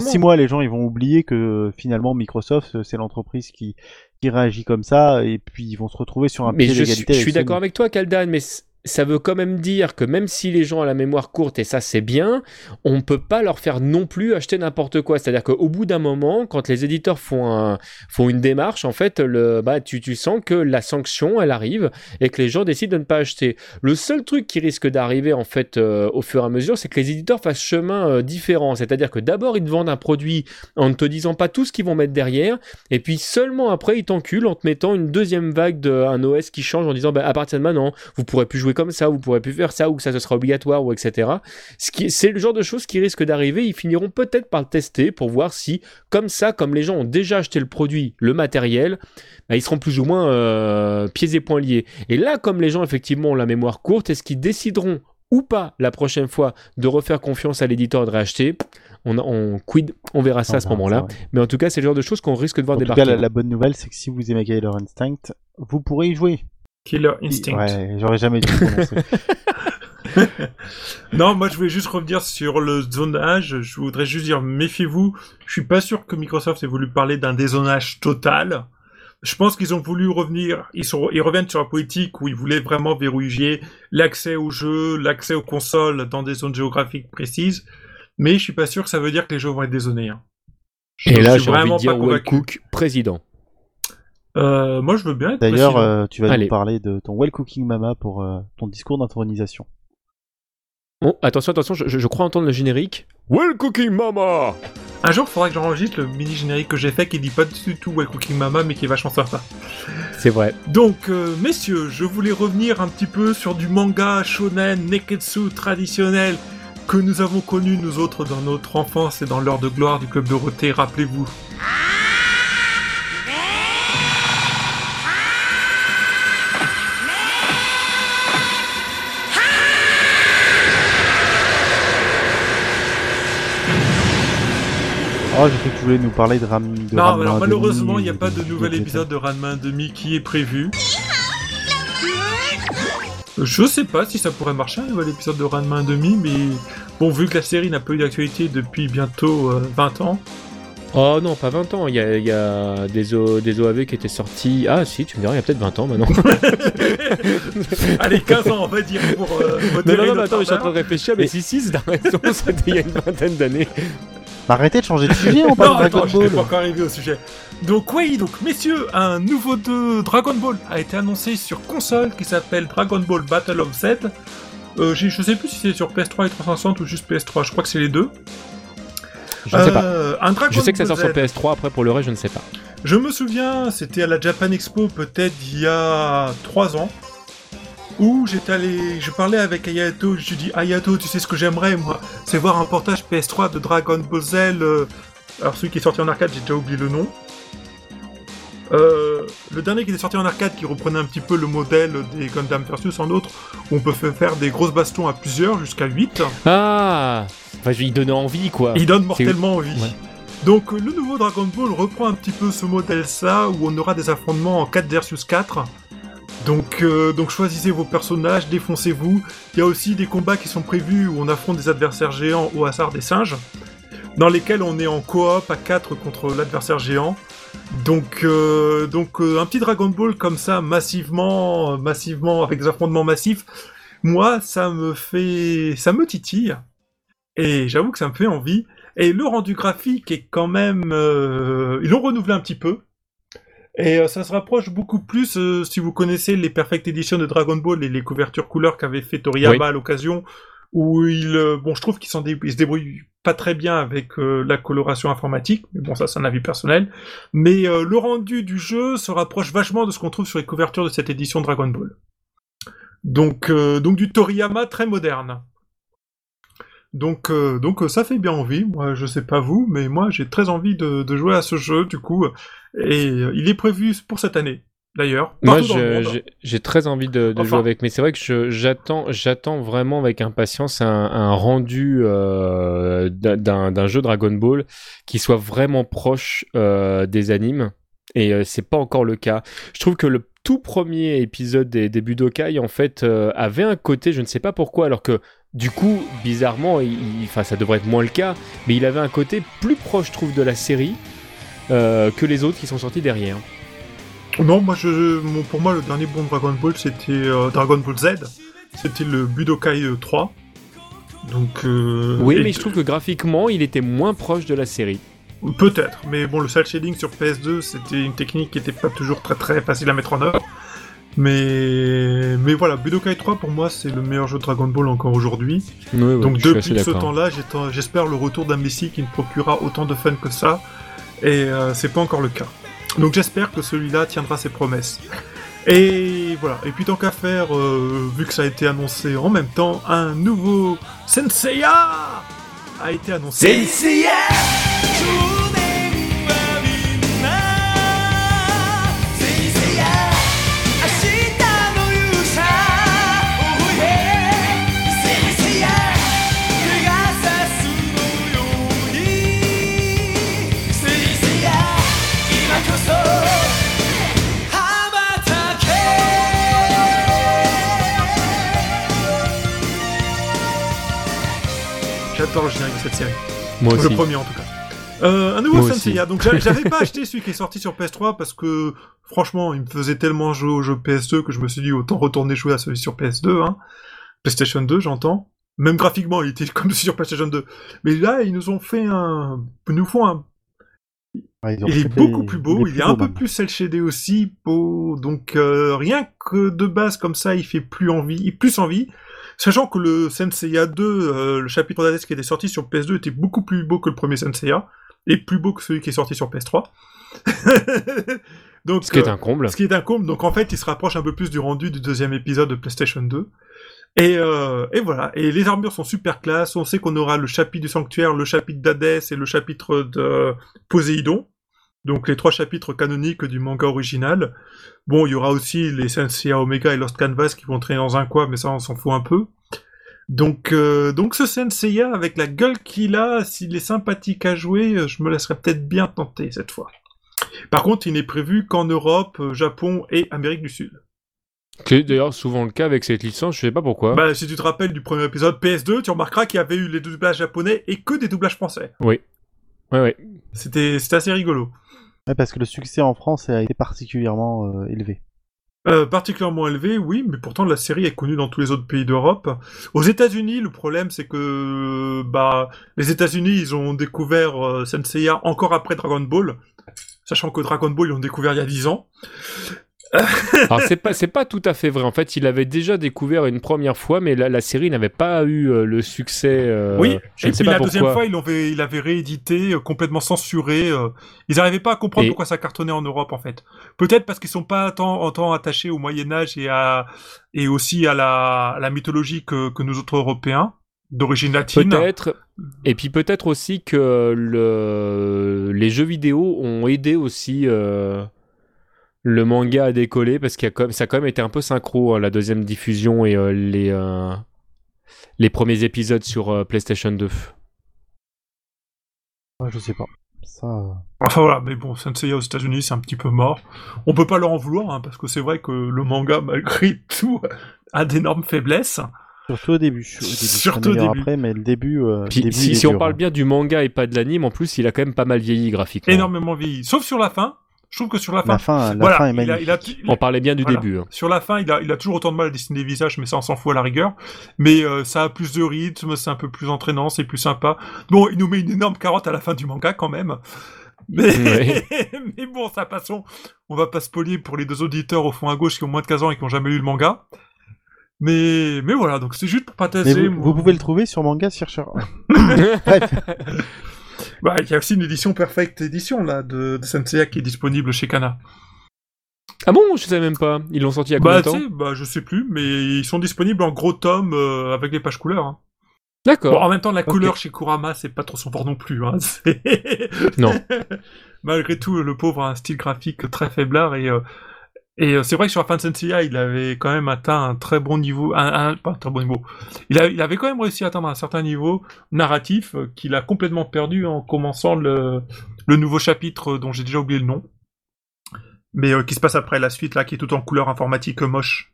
six mois, les gens, ils vont oublier que finalement Microsoft, c'est l'entreprise qui, qui réagit comme ça, et puis ils vont se retrouver sur un Mais pied je suis, d'égalité. je suis d'accord avec toi, Kaldan, mais ça veut quand même dire que même si les gens ont la mémoire courte, et ça c'est bien, on ne peut pas leur faire non plus acheter n'importe quoi. C'est-à-dire qu'au bout d'un moment, quand les éditeurs font, un, font une démarche, en fait, bah, tu, tu sens que la sanction, elle arrive, et que les gens décident de ne pas acheter. Le seul truc qui risque d'arriver, en fait, euh, au fur et à mesure, c'est que les éditeurs fassent chemin euh, différent. C'est-à-dire que d'abord, ils te vendent un produit en ne te disant pas tout ce qu'ils vont mettre derrière, et puis seulement après, ils t'enculent en te mettant une deuxième vague d'un OS qui change en disant bah, à partir de maintenant, vous pourrez plus jouer comme ça, vous pourrez plus faire ça, ou que ça ce sera obligatoire, ou etc. Ce qui, c'est le genre de choses qui risquent d'arriver. Ils finiront peut-être par le tester pour voir si, comme ça, comme les gens ont déjà acheté le produit, le matériel, bah, ils seront plus ou moins euh, pieds et poings liés. Et là, comme les gens effectivement ont la mémoire courte, est-ce qu'ils décideront ou pas la prochaine fois de refaire confiance à l'éditeur de réacheter on, on quid, on verra ça à ce Enfin, moment-là. ça, ouais. Mais en tout cas, c'est le genre de choses qu'on risque de voir En tout débarquer. cas, la, la bonne nouvelle, c'est que si vous aimez Killer Instinct, vous pourrez y jouer. Killer Instinct. Ouais, j'aurais jamais dû. Non, moi je voulais juste revenir sur le zonage. Je voudrais juste dire, méfiez-vous. Je suis pas sûr que Microsoft ait voulu parler d'un dézonage total. Je pense qu'ils ont voulu revenir, ils, sont, ils reviennent sur la politique où ils voulaient vraiment verrouiller l'accès aux jeux, l'accès aux consoles dans des zones géographiques précises. Mais je suis pas sûr que ça veut dire que les jeux vont être dézonés. hein. Et là, suis j'ai envie de vraiment dire convaincu. Cook, président. Euh, moi je veux bien être D'ailleurs, président. euh, tu vas Allez. nous parler de ton Well Cooking Mama pour euh, ton discours d'intronisation. Bon, attention, attention, je, je crois entendre le générique. Well Cooking Mama Un jour, il faudra que j'enregistre le mini générique que j'ai fait qui dit pas du tout Well Cooking Mama mais qui est vachement sympa. C'est vrai. Donc, euh, messieurs, je voulais revenir un petit peu sur du manga shonen neketsu traditionnel que nous avons connu nous autres dans notre enfance et dans l'heure de gloire du club Dorothée, rappelez-vous. Oh, j'ai cru que tu voulais nous parler de Ram. De non, Ranma alors Demi malheureusement, il n'y a pas de nouvel épisode de Ranma 1,5 qui est prévu. Je sais pas si ça pourrait marcher un nouvel épisode de Ranma 1,5, mais bon, vu que la série n'a pas eu d'actualité depuis bientôt euh, 20 ans, Oh non, pas 20 ans. Il y a, il y a des, O- des OAV qui étaient sortis. Ah si, tu me diras, il y a peut-être 20 ans maintenant. allez, 15 ans, on va dire, pour euh, non, non, non, mais attends, mais je suis en train de réfléchir. Mais si, si, c'est la raison. C'était il y a une vingtaine d'années. Bah, arrêtez de changer de sujet, on Non, parle de attends, Dragon je n'ai Ball. pas encore arrivé au sujet. Donc oui, donc messieurs, un nouveau de Dragon Ball a été annoncé sur console qui s'appelle Dragon Ball Battle of Z. Euh, je sais plus si c'est sur PS3 et 360 ou juste PS3, je crois que c'est les deux. Je ne sais pas. Euh, un Dragon Je sais que ça sort sur Z. PS3. Après, pour le reste, je ne sais pas. Je me souviens, c'était à la Japan Expo peut-être il y a 3 ans. Où j'étais allé, je parlais avec Ayato, je lui dis Ayato, tu sais ce que j'aimerais moi, c'est voir un portage PS3 de Dragon Ball Z. euh, alors celui qui est sorti en arcade, j'ai déjà oublié le nom. Euh, le dernier qui est sorti en arcade, qui reprenait un petit peu le modèle des Gundam Versus en autre, où on peut fa- faire des grosses bastons à plusieurs, jusqu'à 8. Ah Enfin, il donnait envie, quoi. Il donne mortellement envie. Ouais. Donc le nouveau Dragon Ball reprend un petit peu ce modèle-là, où on aura des affrontements en 4 versus 4. Donc, euh, donc choisissez vos personnages, défoncez-vous. Il y a aussi des combats qui sont prévus où on affronte des adversaires géants au hasard des singes, dans lesquels on est en coop à 4 contre l'adversaire géant. Donc, euh, donc euh, un petit Dragon Ball comme ça, massivement, massivement, avec des affrontements massifs, moi, ça me fait... ça me titille. Et j'avoue que ça me fait envie. Et le rendu graphique est quand même... ils l'ont renouvelé un petit peu. Et euh, ça se rapproche beaucoup plus, euh, si vous connaissez les Perfect Edition de Dragon Ball et les couvertures couleurs qu'avait fait Toriyama Oui. à l'occasion, où il... euh, bon, je trouve qu'il s'en dé- il se débrouille pas très bien avec euh, la coloration informatique, mais bon, ça c'est un avis personnel. Mais euh, le rendu du jeu se rapproche vachement de ce qu'on trouve sur les couvertures de cette édition Dragon Ball. Donc, euh, donc du Toriyama très moderne. Donc, euh, donc euh, ça fait bien envie. Moi, je sais pas vous, mais moi j'ai très envie de, de jouer à ce jeu du coup. Et euh, il est prévu pour cette année, d'ailleurs. Moi, j'ai- très envie de, de Enfin. jouer avec, mais c'est vrai que j'attends, j'attends vraiment avec impatience un, un rendu euh, d'un- jeu Dragon Ball qui soit vraiment proche euh, des animes, et euh, c'est pas encore le cas. Je trouve que le tout premier épisode des, des Budokai, en fait, avait un côté, je ne sais pas pourquoi, alors que du coup, bizarrement, il, ça devrait être moins le cas, mais il avait un côté plus proche, je trouve, de la série que les autres qui sont sortis derrière. Non, moi, je, pour moi, le dernier bon Dragon Ball, c'était euh, Dragon Ball Z. C'était le Budokai euh, 3. Donc, euh, Oui, et- mais je trouve que graphiquement, il était moins proche de la série. Peut-être, mais bon, le cel shading sur PS2, c'était une technique qui était pas toujours très très facile à mettre en œuvre. Mais, mais voilà, Budokai 3 pour moi c'est le meilleur jeu de Dragon Ball encore aujourd'hui. Oui, oui, Donc depuis ce temps-là, j'espère le retour d'un Messi qui me procurera autant de fun que ça. Et euh, c'est pas encore le cas. Donc j'espère que celui-là tiendra ses promesses. Et voilà. Et puis tant qu'à faire, euh, vu que ça a été annoncé en même temps, un nouveau Senseiya a été annoncé. J'adore le générique de cette série. Moi aussi. Le premier en tout cas. Euh, un nouveau Senseiya. Donc j'a- j'avais pas acheté celui qui est sorti sur PS3 parce que franchement, il me faisait tellement jouer au jeu PS2 que je me suis dit autant retourner jouer à celui sur PS2. Hein. PlayStation 2, j'entends. Même graphiquement, il était comme sur PlayStation 2. Mais là, ils nous ont fait un, ils nous font un. Ouais, Il est beaucoup plus beau. Il est un peu même. plus cel shadé aussi. Beau. Donc euh, rien que de base comme ça, il fait plus envie, plus envie. Sachant que le Senseiya 2, euh, le chapitre d'Hades qui était sorti sur PS2 était beaucoup plus beau que le premier Senseiya et plus beau que celui qui est sorti sur PS3. Donc, Ce qui est euh, un comble. ce qui est un comble. Donc en fait, il se rapproche un peu plus du rendu du deuxième épisode de PlayStation 2. Et, euh, et voilà. Et les armures sont super classe. On sait qu'on aura le chapitre du sanctuaire, le chapitre d'Hadès et le chapitre de Poséidon. Donc les trois chapitres canoniques du manga original. Bon, il y aura aussi les Senseiya Omega et Lost Canvas qui vont traîner dans un coin, mais ça on s'en fout un peu. Donc, euh, donc ce Senseiya, avec la gueule qu'il a, s'il est sympathique à jouer, je me laisserai peut-être bien tenter cette fois. Par contre, il n'est prévu qu'en Europe, euh, Japon et Amérique du Sud. C'est d'ailleurs souvent le cas avec cette licence, je sais pas pourquoi. Bah, si tu te rappelles du premier épisode PS2, tu remarqueras qu'il y avait eu les doublages japonais et que des doublages français. Ouais, ouais. C'était assez rigolo. Ouais, parce que le succès en France a été particulièrement euh, élevé. Euh, particulièrement élevé, oui, mais pourtant la série est connue dans tous les autres pays d'Europe. Aux États-Unis, le problème c'est que bah les États-Unis ils ont découvert euh, Senseiya encore après Dragon Ball, sachant que Dragon Ball ils l'ont découvert il y a 10 ans. Alors c'est pas c'est pas tout à fait vrai. En fait, il avait déjà découvert une première fois, mais la, la série n'avait pas eu euh, le succès. euh, oui, je et ne sais puis pas la pourquoi. deuxième fois, il avait, il avait réédité, euh, complètement censuré. ils n'arrivaient pas à comprendre Et- pourquoi ça cartonnait en Europe, en fait. Peut-être parce qu'ils sont pas tant, autant attachés au Moyen Âge et à et aussi à la, à la mythologie que, que nous autres Européens d'origine latine. Peut-être. Et puis peut-être aussi que le... les jeux vidéo ont aidé aussi euh, le manga à décoller parce a même... ça a quand même été un peu synchro hein, la deuxième diffusion et euh, les euh, les premiers épisodes sur euh, PlayStation 2. Ouais, je sais pas. Ça. Enfin voilà, mais bon, Senseiya aux États-Unis, c'est un petit peu mort. On peut pas leur en vouloir, hein, parce que c'est vrai que le manga, malgré tout, a d'énormes faiblesses. Surtout au début. Au début. Surtout au début. après, mais le début. euh, Puis début, si, on parle hein. bien du manga et pas de l'anime, en plus il a quand même pas mal vieilli graphiquement. Énormément vieilli. Sauf sur la fin. Je trouve que sur la fin, La fin, la voilà, fin est il a- magnifique. il a t- il a- On parlait bien du Voilà. début. hein. Sur la fin, il a, il a toujours autant de mal à dessiner des visages, mais ça, on s'en fout à la rigueur. Mais euh, ça a plus de rythme, c'est un peu plus entraînant, c'est plus sympa. Bon, il nous met une énorme carotte à la fin du manga, quand même. Mais, bon, ça passons. On va pas spoiler pour les deux auditeurs au fond à gauche qui ont moins de 15 ans et qui ont jamais lu le manga. Mais, mais voilà, donc c'est juste pour partager. vous, pouvez le trouver sur Manga. Bref. Bah, il y a aussi une édition Perfect Edition, là, de, de Senseiya qui est disponible chez Kana. Ah bon, je sais même pas. Ils l'ont sorti il y a combien Bah, de temps? tu sais, bah, je sais plus, mais ils sont disponibles en gros tomes euh, avec les pages couleurs. hein. Bon, D'accord. en même temps, la couleur chez Kurama, c'est pas trop son fort non plus. Hein. Non. Malgré tout, le pauvre a un style graphique très faiblard et euh, et euh, c'est vrai que sur la fin de Senseiya, il avait quand même atteint un très bon niveau, un, un- pas un très bon niveau. Il, a- il avait quand même réussi à atteindre un certain niveau narratif euh, qu'il a complètement perdu en commençant le, le nouveau chapitre euh, dont j'ai déjà oublié le nom, mais euh, qui se passe après la suite là, qui est tout en couleur informatique moche.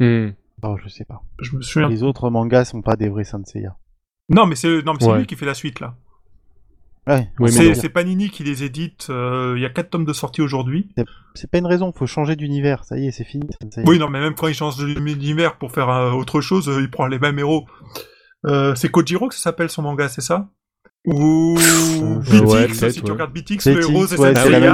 Hmm. Oh, je sais pas. Je me souviens. Les autres mangas sont pas des vrais Senseiya. Non, mais c'est non, mais c'est Ouais. lui qui fait la suite là. Ouais, Oui, c'est Panini qui les édite. euh, Il y a quatre tomes de sortie aujourd'hui. c'est pas une raison, faut changer d'univers. Ça y est, c'est fini. Oui, non, mais même quand il change d'univers pour faire euh, autre chose, euh, il prend les mêmes héros. Euh, c'est Kojiro que ça s'appelle son manga, c'est ça? Ou ouais, BTX, peut-être, si tu ouais. regardes BTX, C'est le héros c'est ouais, c'est la la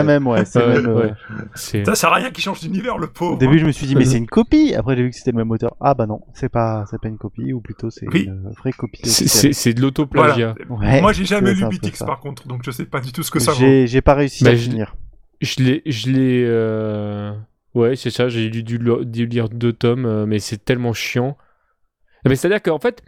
ouais. même, ouais. c'est Ouais, même, ouais. euh, Ça sert à rien qu'il change d'univers, le pauvre. Au début, je me suis dit, mais c'est une copie. Après, j'ai vu que c'était le même auteur. Ah bah non, c'est pas, c'est pas une copie, ou plutôt c'est Oui. une vraie copie. C'est- de Voilà. l'autoplagiat. Ouais, Moi, j'ai jamais lu BTX par contre, donc je sais pas du tout ce que ça vaut. J'ai, pas réussi Bah, à finir. Je l'ai, je l'ai, euh, ouais, c'est ça. J'ai dû, dû le- dû lire deux tomes, euh, mais c'est tellement chiant. Mais c'est-à-dire qu'en fait,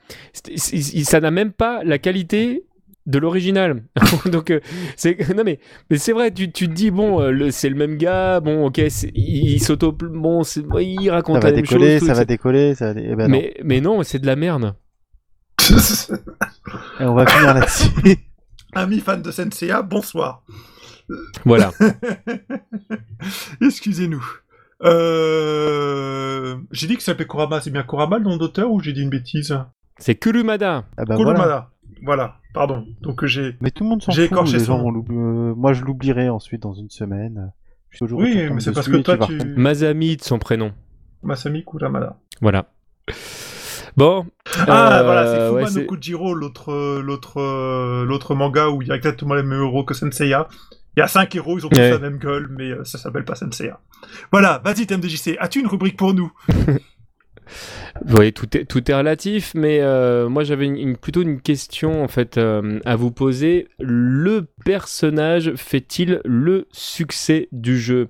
ça n'a même pas la qualité de l'original. Donc, euh, c'est non mais, mais c'est vrai. Tu, tu te dis bon, euh, le- c'est le même gars. Bon, ok, il, il s'auto, bon, il raconte Ça la va même décoller, chose. tout, ça va décoller, ça va dé- eh ben non. mais, mais non, c'est de la merde. Et on va finir là-dessus. Ami fan de Senseiya, bonsoir. Voilà. Excusez-nous. Euh... J'ai dit que ça s'appelait Kurama, c'est bien Kurama le nom d'auteur ou j'ai dit une bêtise? C'est Kurumada. Ah bah Kurumada. voilà. Voilà. pardon. Donc j'ai. Mais tout le monde s'en fout. écorché Les son gens vont l'oublier. Euh, moi, je l'oublierai ensuite dans une semaine. Oui, mais c'est parce que toi tu. retomber. Masami de son prénom. Masami Kuramada. Voilà. Bon. Ah euh, voilà, c'est Fuma ouais, no Kujiro, l'autre, l'autre, euh, l'autre manga où il y a exactement les mêmes héros que Senseiya. Il y a cinq héros, ils ont tous Ouais. la même gueule, mais euh, ça s'appelle pas Senseiya. Voilà, vas-y TMDJC, as-tu une rubrique pour nous? Vous voyez, tout est, tout est relatif, mais euh, moi j'avais plutôt une question en fait euh, à vous poser. Le personnage fait-il le succès du jeu?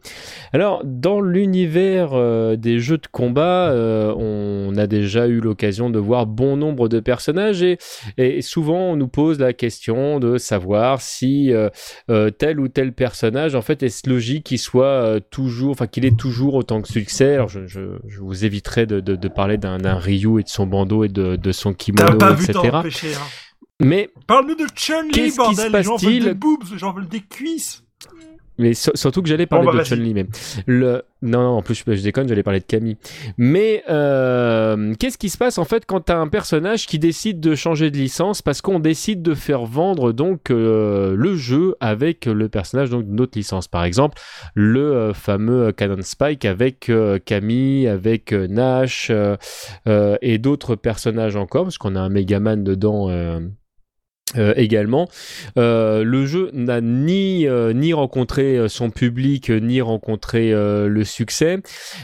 Alors, dans l'univers euh, des jeux de combat, on a déjà eu l'occasion de voir bon nombre de personnages et, souvent on nous pose la question de savoir si tel ou tel personnage en fait est logique qu'il soit toujours, enfin qu'il ait toujours autant que succès? Alors je, je, vous éviterai de, de parler d'un d'un Ryu et de son bandeau et de, de son kimono, pas vu etc. empêcher, hein. Mais, Parle-nous de Chun-Li, bordel veulent passe-t-il des boobs, gens veulent des cuisses mais sur- surtout que j'allais parler bah, de. Chun-Li. Mais le... non, non, en plus je, je déconne, j'allais parler de Camille. Mais euh, qu'est-ce qui se passe en fait quand t'as un personnage qui décide de changer de licence parce qu'on décide de faire vendre donc euh, le jeu avec le personnage donc d'une autre licence? Par exemple, le euh, fameux Canon Spike avec euh, Camille, avec euh, Nash euh, euh, et d'autres personnages encore parce qu'on a un Megaman dedans. Euh, également. Euh, le jeu n'a ni, euh, ni rencontré euh, son public, ni rencontré le succès.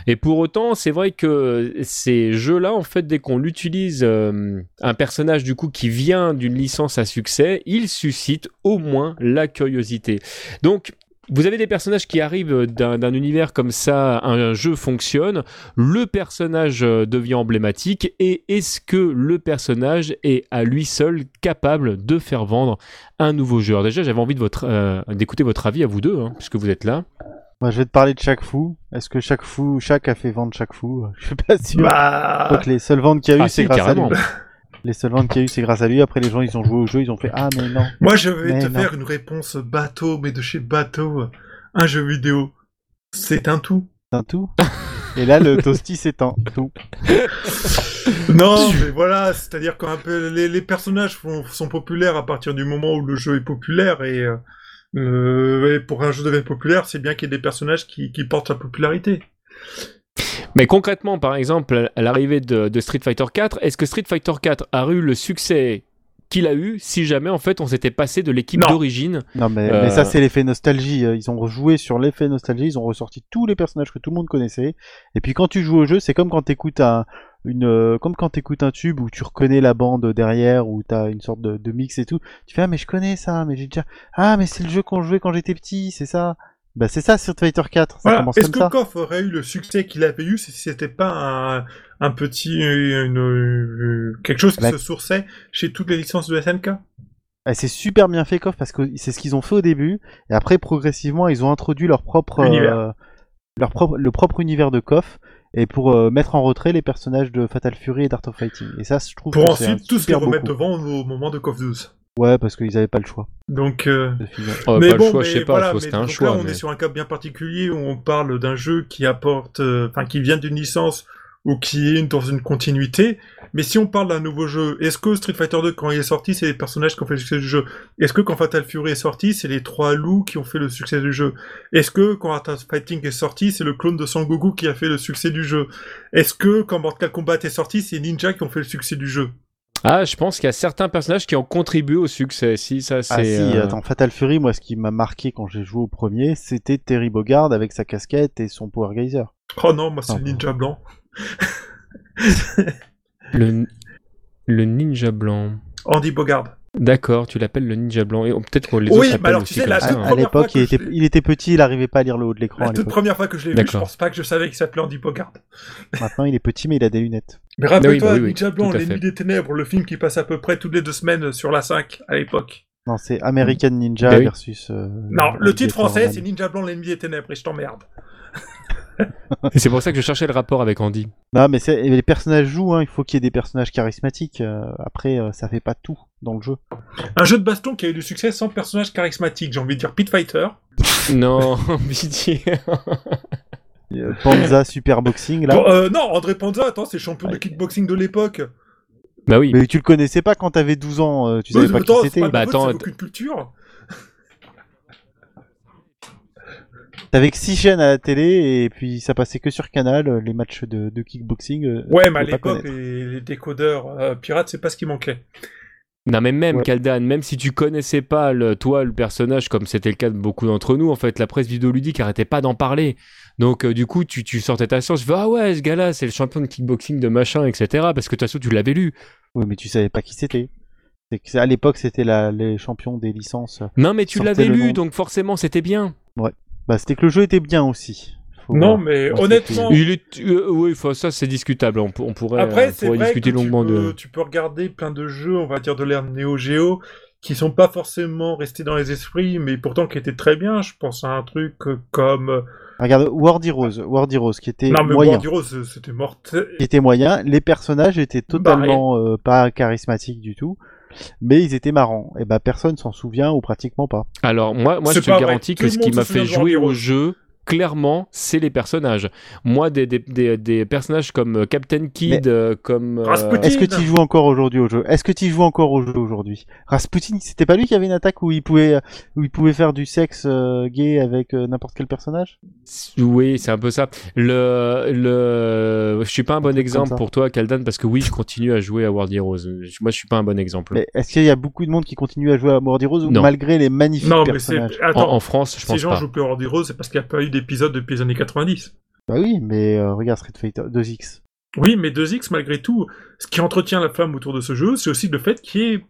Et pour autant, c'est vrai que ces jeux-là, en fait, dès qu'on utilise un personnage du coup qui vient d'une licence à succès, il suscite au moins la curiosité. Donc, vous avez des personnages qui arrivent d'un univers comme ça, un jeu fonctionne, le personnage euh, devient emblématique, et est-ce que le personnage est à lui seul capable de faire vendre un nouveau jeu Alors déjà, j'avais envie euh, d'écouter votre, avis à vous deux, hein, puisque vous êtes là. Moi, je vais te parler de chaque fou. Est-ce que chaque fou, chaque a fait vendre chaque fou Je suis pas sûr. Bah... les seules ventes qu'il y a eu, Ah, c'est grâce carrément. à lui. Les seules ventes qu'il y a eu, c'est grâce à lui. Après, les gens, ils ont joué au jeu, ils ont fait Ah, mais non. Moi, je vais Mais te non. faire une réponse bateau, mais de chez bateau. Un jeu vidéo, c'est un tout. C'est un tout. Et là, le toasty, c'est un tout. Non, mais voilà, c'est-à-dire qu'un peu les, les personnages font- sont populaires à partir du moment où le jeu est populaire et, euh, euh, et pour un jeu devient populaire, c'est bien qu'il y ait des personnages qui, qui portent la popularité. Mais concrètement, par exemple, à l'arrivée de, de Street Fighter 4, est-ce que Street Fighter 4 a eu le succès qu'il a eu si jamais en fait on s'était passé de l'équipe d'origine Non, mais, Euh. mais ça, c'est l'effet nostalgie. Euh, Ils ont rejoué sur l'effet nostalgie. Ils ont ressorti tous les personnages que tout le monde connaissait. Et puis, quand tu joues au jeu, c'est comme quand t'écoutes un, une, euh, comme quand t'écoutes un tube où tu reconnais la bande derrière, où t'as une sorte de, de mix et tout. Tu fais, ah, mais je connais ça, mais j'ai déjà, ah, mais c'est le jeu qu'on jouait quand j'étais petit, c'est ça. Bah, c'est ça, Street Fighter 4. Ça Voilà. commence Est-ce que ça. KOF aurait eu le succès qu'il avait eu si c'était pas un, un petit une- une- quelque chose qui Bah- se sourçait chez toutes les licences de SNK Eh, c'est super bien fait, KOF, parce que c'est ce qu'ils ont fait au début. Et après, progressivement, ils ont introduit leur propre, Univers. euh, leur propre, le propre univers de KOF. Et pour euh, mettre en retrait les personnages de Fatal Fury et d'Art of Fighting. Et ça, je trouve pour que ensuite tous les remettre devant au moment de KOF 12. Ouais, parce qu'ils avaient pas le choix. Donc euh. Oh, mais pas bon, le choix, mais je sais pas, voilà, c'était un donc choix. là, on mais- est sur un cas bien particulier où on parle d'un jeu qui apporte, euh, enfin, qui vient d'une licence ou qui est dans une continuité. Mais si on parle d'un nouveau jeu, est-ce que Street Fighter 2, quand il est sorti, c'est les personnages qui ont fait le succès du jeu? Est-ce que quand Fatal Fury est sorti, c'est les trois loups qui ont fait le succès du jeu? Est-ce que quand Art of Fighting est sorti, c'est le clone de Sangoku qui a fait le succès du jeu? Est-ce que quand Mortal Kombat est sorti, c'est Ninja qui ont fait le succès du jeu? Ah, je pense qu'il y a certains personnages qui ont contribué au succès. Si, ça, c'est. Ah si, euh, attends, Fatal Fury, moi, ce qui m'a marqué quand j'ai joué au premier, c'était Terry Bogard avec sa casquette et son Power Geyser. Oh non, moi c'est Ah le. Ninja blanc. Le, le ninja blanc. Andy Bogard. D'accord, tu l'appelles le ninja blanc. Et peut-être que les Oui, autres alors, aussi tu sais, la ça, hein. À l'époque, que il, je était- l'ai- il était petit, il arrivait pas à lire le haut de l'écran. La à toute première fois que je l'ai vu, je pense pas que je savais qu'il s'appelait Andy Bogard. Maintenant, il est petit, mais il a des lunettes. Mais rappelle-toi, Oui, bah oui, oui, Ninja Blanc, fait. des ténèbres, le film qui passe à peu près toutes les deux semaines sur la 5 à l'époque. Non, c'est American Ninja Bah oui. versus. euh, Non, le titre français, c'est Ninja Blanc, l'ennemi des ténèbres, et je t'emmerde. Et c'est pour ça que je cherchais le rapport avec Andy. Non, mais les personnages jouent, hein, il faut qu'il y ait des personnages charismatiques. euh, après, euh, ça fait pas tout dans le jeu. Un jeu de baston qui a eu du succès sans personnage charismatique, j'ai envie de dire Pit Fighter. non, pitié. Euh, Panza Super Boxing, là. Bon, euh, non, André Panza, attends, c'est champion de kickboxing de l'époque. bah oui. Mais tu le connaissais pas quand t'avais 12 ans, tu savais Euh, pas attends, qui c'était. Bah, attends, culture. T'avais que 6 chaînes à la télé et puis ça passait que sur Canal, euh, les matchs de, de kickboxing. euh, Ouais, mais à l'époque, les, les décodeurs euh, pirates, c'est pas ce qui manquait. Non, mais même, Ouais. Kaldan, même si tu connaissais pas le, toi, le personnage, comme c'était le cas de beaucoup d'entre nous, en fait, la presse vidéoludique arrêtait pas d'en parler. Donc, euh, du coup, tu, tu sortais ta science, tu fais, ah ouais, ce gars-là, c'est le champion de kickboxing de machin, etc. Parce que de toute façon, tu l'avais lu. Oui, mais tu savais pas qui c'était. C'est que c'est- à l'époque, c'était les champions des licences. Non, mais tu l'avais lu, donc forcément, c'était bien. Bah, c'était que le jeu était bien aussi. Faut Non, voir. mais Moi, honnêtement, Il est, euh, oui, ça, c'est discutable. On, pour- on pourrait, Après, on c'est pourrait vrai discuter que tu longuement peux, de. tu peux regarder plein de jeux, on va dire de l'ère Neo Geo, qui sont pas forcément restés dans les esprits, mais pourtant qui étaient très bien. Je pense à un truc euh, comme... euh, Regarde, World Heroes, World Heroes qui était non, mais moyen. World Heroes, euh, c'était mortel. Qui était moyen. Les personnages étaient totalement euh, pas charismatiques du tout, mais ils étaient marrants. Et bah, personne s'en souvient ou pratiquement pas. Alors, moi, moi je te garantis Tout que ce qui m'a fait jouer au jeu, clairement, c'est les personnages. Moi, des, des, des, des personnages comme euh, Captain Kid, euh, comme. euh, Rasputin. Est-ce que tu joues encore aujourd'hui au jeu? Est-ce que tu joues encore au jeu aujourd'hui? Rasputin, c'était pas lui qui avait une attaque où il pouvait, où il pouvait faire du sexe euh, gay avec euh, n'importe quel personnage? Oui, c'est un peu ça. Le, le, je suis pas un bon exemple pour toi, Kaldan, parce que oui, je continue à jouer à World Heroes. Moi, je suis pas un bon exemple. Mais est-ce qu'il y a beaucoup de monde qui continue à jouer à Rose Non. malgré les magnifiques Non, mais c'est. personnages? En, Attends, en France, je si pense les gens pas. jouent plus à World Heroes, c'est parce qu'il n'y a pas eu d'épisode depuis les années 90. Bah oui, mais euh, regarde Street Fighter 2X. Oui, mais 2X, malgré tout, ce qui entretient la flamme autour de ce jeu, c'est aussi le fait qu'il y ait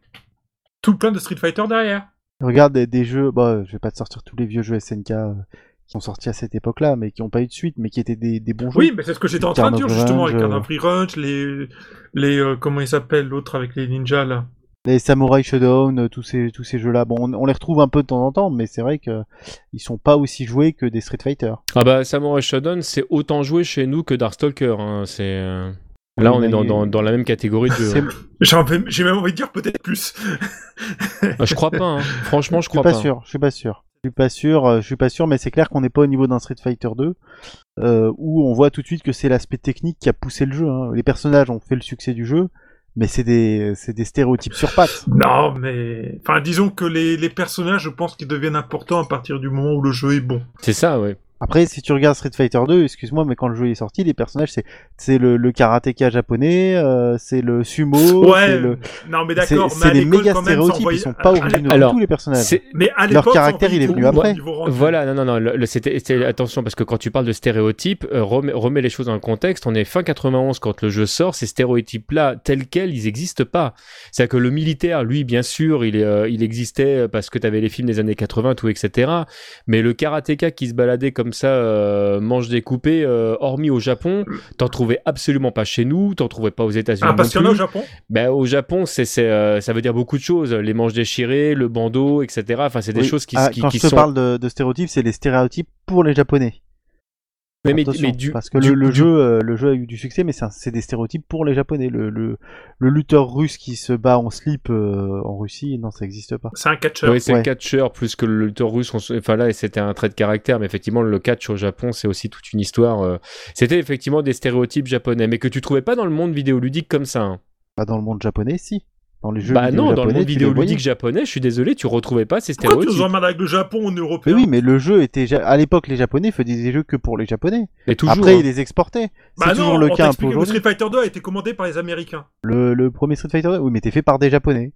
tout plein de Street Fighter derrière. Regarde des, des jeux, bah, je vais pas te sortir tous les vieux jeux SNK euh, qui sont sortis à cette époque-là, mais qui n'ont pas eu de suite, mais qui étaient des, des bons jeux. Oui, mais c'est ce que j'étais en train de dire justement avec. Carnage Free Ranch, les. les euh, comment il s'appelle l'autre avec les ninjas là Les Samurai Showdown, euh, tous ces, tous ces jeux-là, bon, on, on les retrouve un peu de temps en temps, mais c'est vrai que ils sont pas aussi joués que des Street Fighter. Ah bah, Samurai Shodown, c'est autant joué chez nous que Darkstalker. Hein. C'est. euh, Là, Oui, on est dans, dans, dans la même catégorie de. J'ai même envie de dire peut-être plus. Ah, je crois pas. hein. Franchement, je Je suis crois pas pas. sûr, je suis pas sûr. Je suis pas sûr, euh, je suis pas sûr, mais c'est clair qu'on n'est pas au niveau d'un Street Fighter 2, euh, où on voit tout de suite que c'est l'aspect technique qui a poussé le jeu. hein. Les personnages ont fait le succès du jeu, mais c'est des, c'est des stéréotypes sur pattes. Non, mais. Enfin, disons que les, les personnages, je pense qu'ils deviennent importants à partir du moment où le jeu est bon. C'est ça, ouais. Après, si tu regardes Street Fighter 2, excuse-moi, mais quand le jeu est sorti, les personnages, c'est, c'est le, le karatéka japonais, euh, c'est le sumo, ouais, c'est le, non, mais c'est, d'accord, mais c'est l'école, méga stéréotypes, ils sont pas originaux Alors, du tout les personnages. Mais à Leur l'époque, caractère, il est venu après. Voilà, non, non, non, le- le- c'était, c'était- attention, parce que quand tu parles de stéréotypes, euh, remets, remets les choses dans le contexte. On est fin 91 quand le jeu sort, ces stéréotypes-là, tels quels, ils n'existent pas. C'est-à-dire que le militaire, lui, bien sûr, il, est, euh, il existait parce que tu avais les films des années 80, tout, etc. Mais le karatéka qui se baladait comme ça, euh, manche découpée, euh, hormis au Japon, t'en trouvais absolument pas chez nous, t'en trouvais pas aux États-Unis. Ah, parce non qu'il y en a au. Japon Ben, au Japon, c'est, c'est, euh, ça veut dire beaucoup de choses. Les manches déchirées, le bandeau, etc. Enfin, c'est des Oui. choses qui, Ah, qui, quand qui je te sont. parle de, de stéréotypes, c'est les stéréotypes pour les japonais. Mais, mais, Attention, mais du, parce que du- le, le du- jeu, euh, le jeu a eu du succès, mais c'est des stéréotypes pour les japonais. Le, le, le lutteur russe qui se bat en slip euh, en Russie, non, ça n'existe pas. C'est un catcheur. Oui, c'est le Ouais. catcheur plus que le lutteur russe. on Enfin là, c'était un trait de caractère, mais effectivement, le catch au Japon, c'est aussi toute une histoire. euh. C'était effectivement des stéréotypes japonais, mais que tu trouvais pas dans le monde vidéoludique comme ça. hein. Pas dans le monde japonais, si. Dans les jeux Bah vidéo non, dans le monde vidéoludique japonais, je suis désolé, tu retrouvais pas ces Pourquoi tu nous stéréotypes. emmerdes avec le Japon, on est Mais européen oui, mais le jeu était à l'époque les japonais faisaient des jeux que pour les japonais. Et toujours. Après, hein. ils les exportaient. C'est Bah toujours non, le on cas un peu aujourd'hui. Street Fighter 2 a été commandé par les Américains. Le, le premier Street Fighter, 2, oui, mais t'es fait par des japonais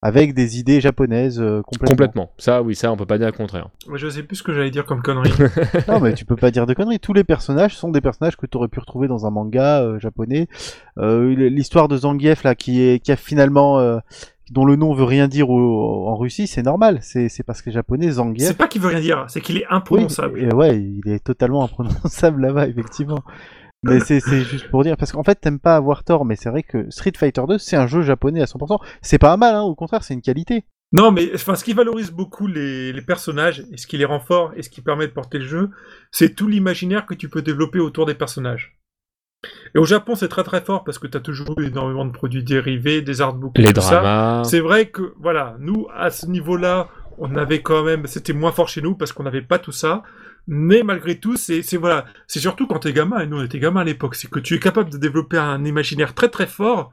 avec des idées japonaises euh, complètement. Complètement. Ça, oui, ça, on peut pas dire le contraire. Ouais, Je sais plus ce que j'allais dire comme connerie. Non, mais tu peux pas dire de conneries. Tous les personnages sont des personnages que tu aurais pu retrouver dans un manga euh, japonais. Euh, L'histoire de Zangief là, qui est qui a finalement euh, dont le nom veut rien dire au- en Russie, c'est normal. C'est c'est parce que les japonais Zangief. c'est pas qu'il veut rien dire, c'est qu'il est Oui, imprononçable. et ouais, il est totalement imprononçable là-bas, effectivement. Mais c'est juste pour dire, parce qu'en fait, t'aimes pas avoir tort, mais c'est vrai que Street Fighter 2, c'est un jeu japonais à 100%. C'est pas un mal, hein, au contraire, c'est une qualité. Non, mais enfin, ce qui valorise beaucoup les, les personnages, et ce qui les rend forts, et ce qui permet de porter le jeu, c'est tout l'imaginaire que tu peux développer autour des personnages. Et au Japon, c'est très très fort parce que tu as toujours eu énormément de produits dérivés, des artbooks, Les tout ça. dramas. C'est vrai que, voilà, nous, à ce niveau-là, on avait quand même, c'était moins fort chez nous parce qu'on n'avait pas tout ça. Mais malgré tout, c'est, voilà, c'est surtout quand t'es gamin, et nous on était gamin à l'époque, c'est que tu es capable de développer un imaginaire très très fort.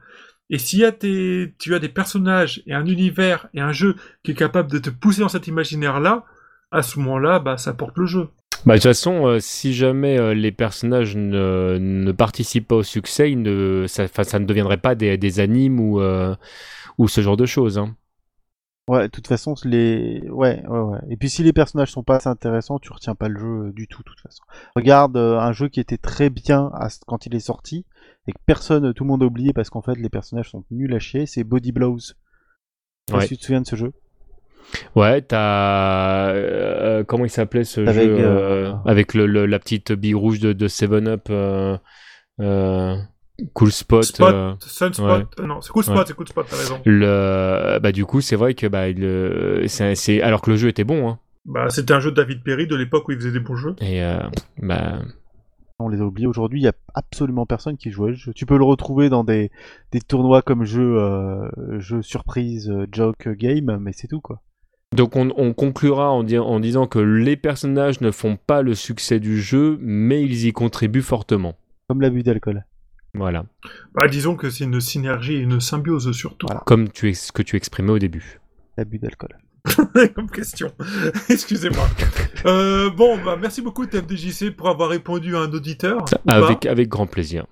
Et tes, tu as des personnages et un univers et un jeu qui est capable de te pousser dans cet imaginaire-là, à ce moment-là, bah, ça porte le jeu. Bah, de toute façon, euh, si jamais euh, les personnages ne, participent pas au succès, ça, ne deviendrait pas des, animes ou, euh, ou ce genre de choses. hein. Ouais, de toute façon, les... ouais, ouais, ouais. Et puis si les personnages sont pas assez intéressants, tu retiens pas le jeu euh, du tout, de toute façon. Regarde euh, un jeu qui était très bien à quand il est sorti, et que personne, tout le monde a oublié parce qu'en fait les personnages sont nuls à chier, c'est Body Blows. Ouais. si tu te souviens de ce jeu. Ouais, t'as. euh, comment il s'appelait ce jeu euh, euh, Avec le, le- la petite bille rouge de, de 7-Up. Euh, euh, cool Spot. Spot, euh, Sunspot, ouais. euh, non, c'est Cool Spot, Ouais. c'est Cool Spot, t'as raison. le, bah, du coup, c'est vrai que. Bah, le, c'est, c'est- alors que le jeu était bon. Hein, Bah, c'était un jeu de David Perry de l'époque où il faisait des bons jeux. et euh, bah, On les a oubliés aujourd'hui, il y a absolument personne qui joue à ce jeu. Tu peux le retrouver dans des, des tournois comme jeu, euh, jeu surprise, euh, joke game, mais c'est tout quoi. Donc on, on conclura en, di- en disant que les personnages ne font pas le succès du jeu, mais ils y contribuent fortement. Comme l'abus d'alcool. Voilà, Bah, disons que c'est une synergie et une symbiose surtout. Voilà. comme tu ce que tu exprimais au début. L'abus d'alcool. Comme question. Excusez-moi. Euh, bon, bah, merci beaucoup TFDJC pour avoir répondu à un auditeur. Avec, avec grand plaisir.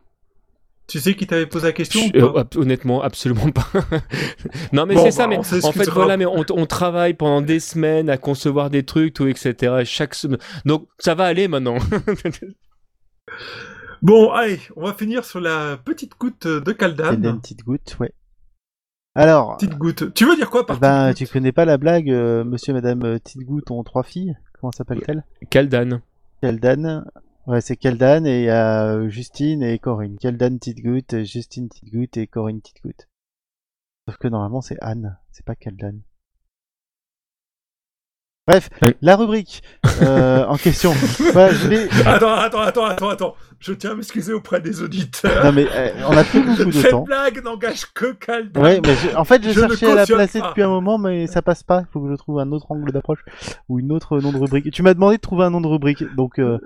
Tu sais qui t'avait posé la question ou Je- pas euh, honnêtement, absolument pas. non, mais Bon, c'est bah, ça. Mais on en fait, voilà, mais on, on travaille pendant des semaines à concevoir des trucs, tout, etc. Chaque semaine. Donc, ça va aller maintenant. Bon, allez, on va finir sur la petite goutte de Kaldan. une petite goutte, ouais. Alors, Petite goutte. Tu veux dire quoi par ben, petite tu connais pas la blague, euh, monsieur et madame euh, Petite Goutte ont trois filles? Comment s'appelle-t-elle? Kaldan. Keldan. Ouais, c'est Keldan et il y a Justine et Corinne. Keldan Petite Goutte, Justine Petite Goutte et Corinne Petite Goutte. Sauf que normalement c'est Anne, c'est pas Keldan. Bref, la rubrique euh, en question. Voilà, je voulais- Attends, attends, attends, attends, attends. Je tiens à m'excuser auprès des auditeurs. Non mais euh, on a plus beaucoup de Cette temps. blague n'engage que Kaldan. Ouais, mais je- en fait, je, Je cherchais à la placer pas. depuis un moment, mais ça passe pas. Il faut que je trouve un autre angle d'approche ou une autre nom de rubrique. Tu m'as demandé de trouver un nom de rubrique, donc euh,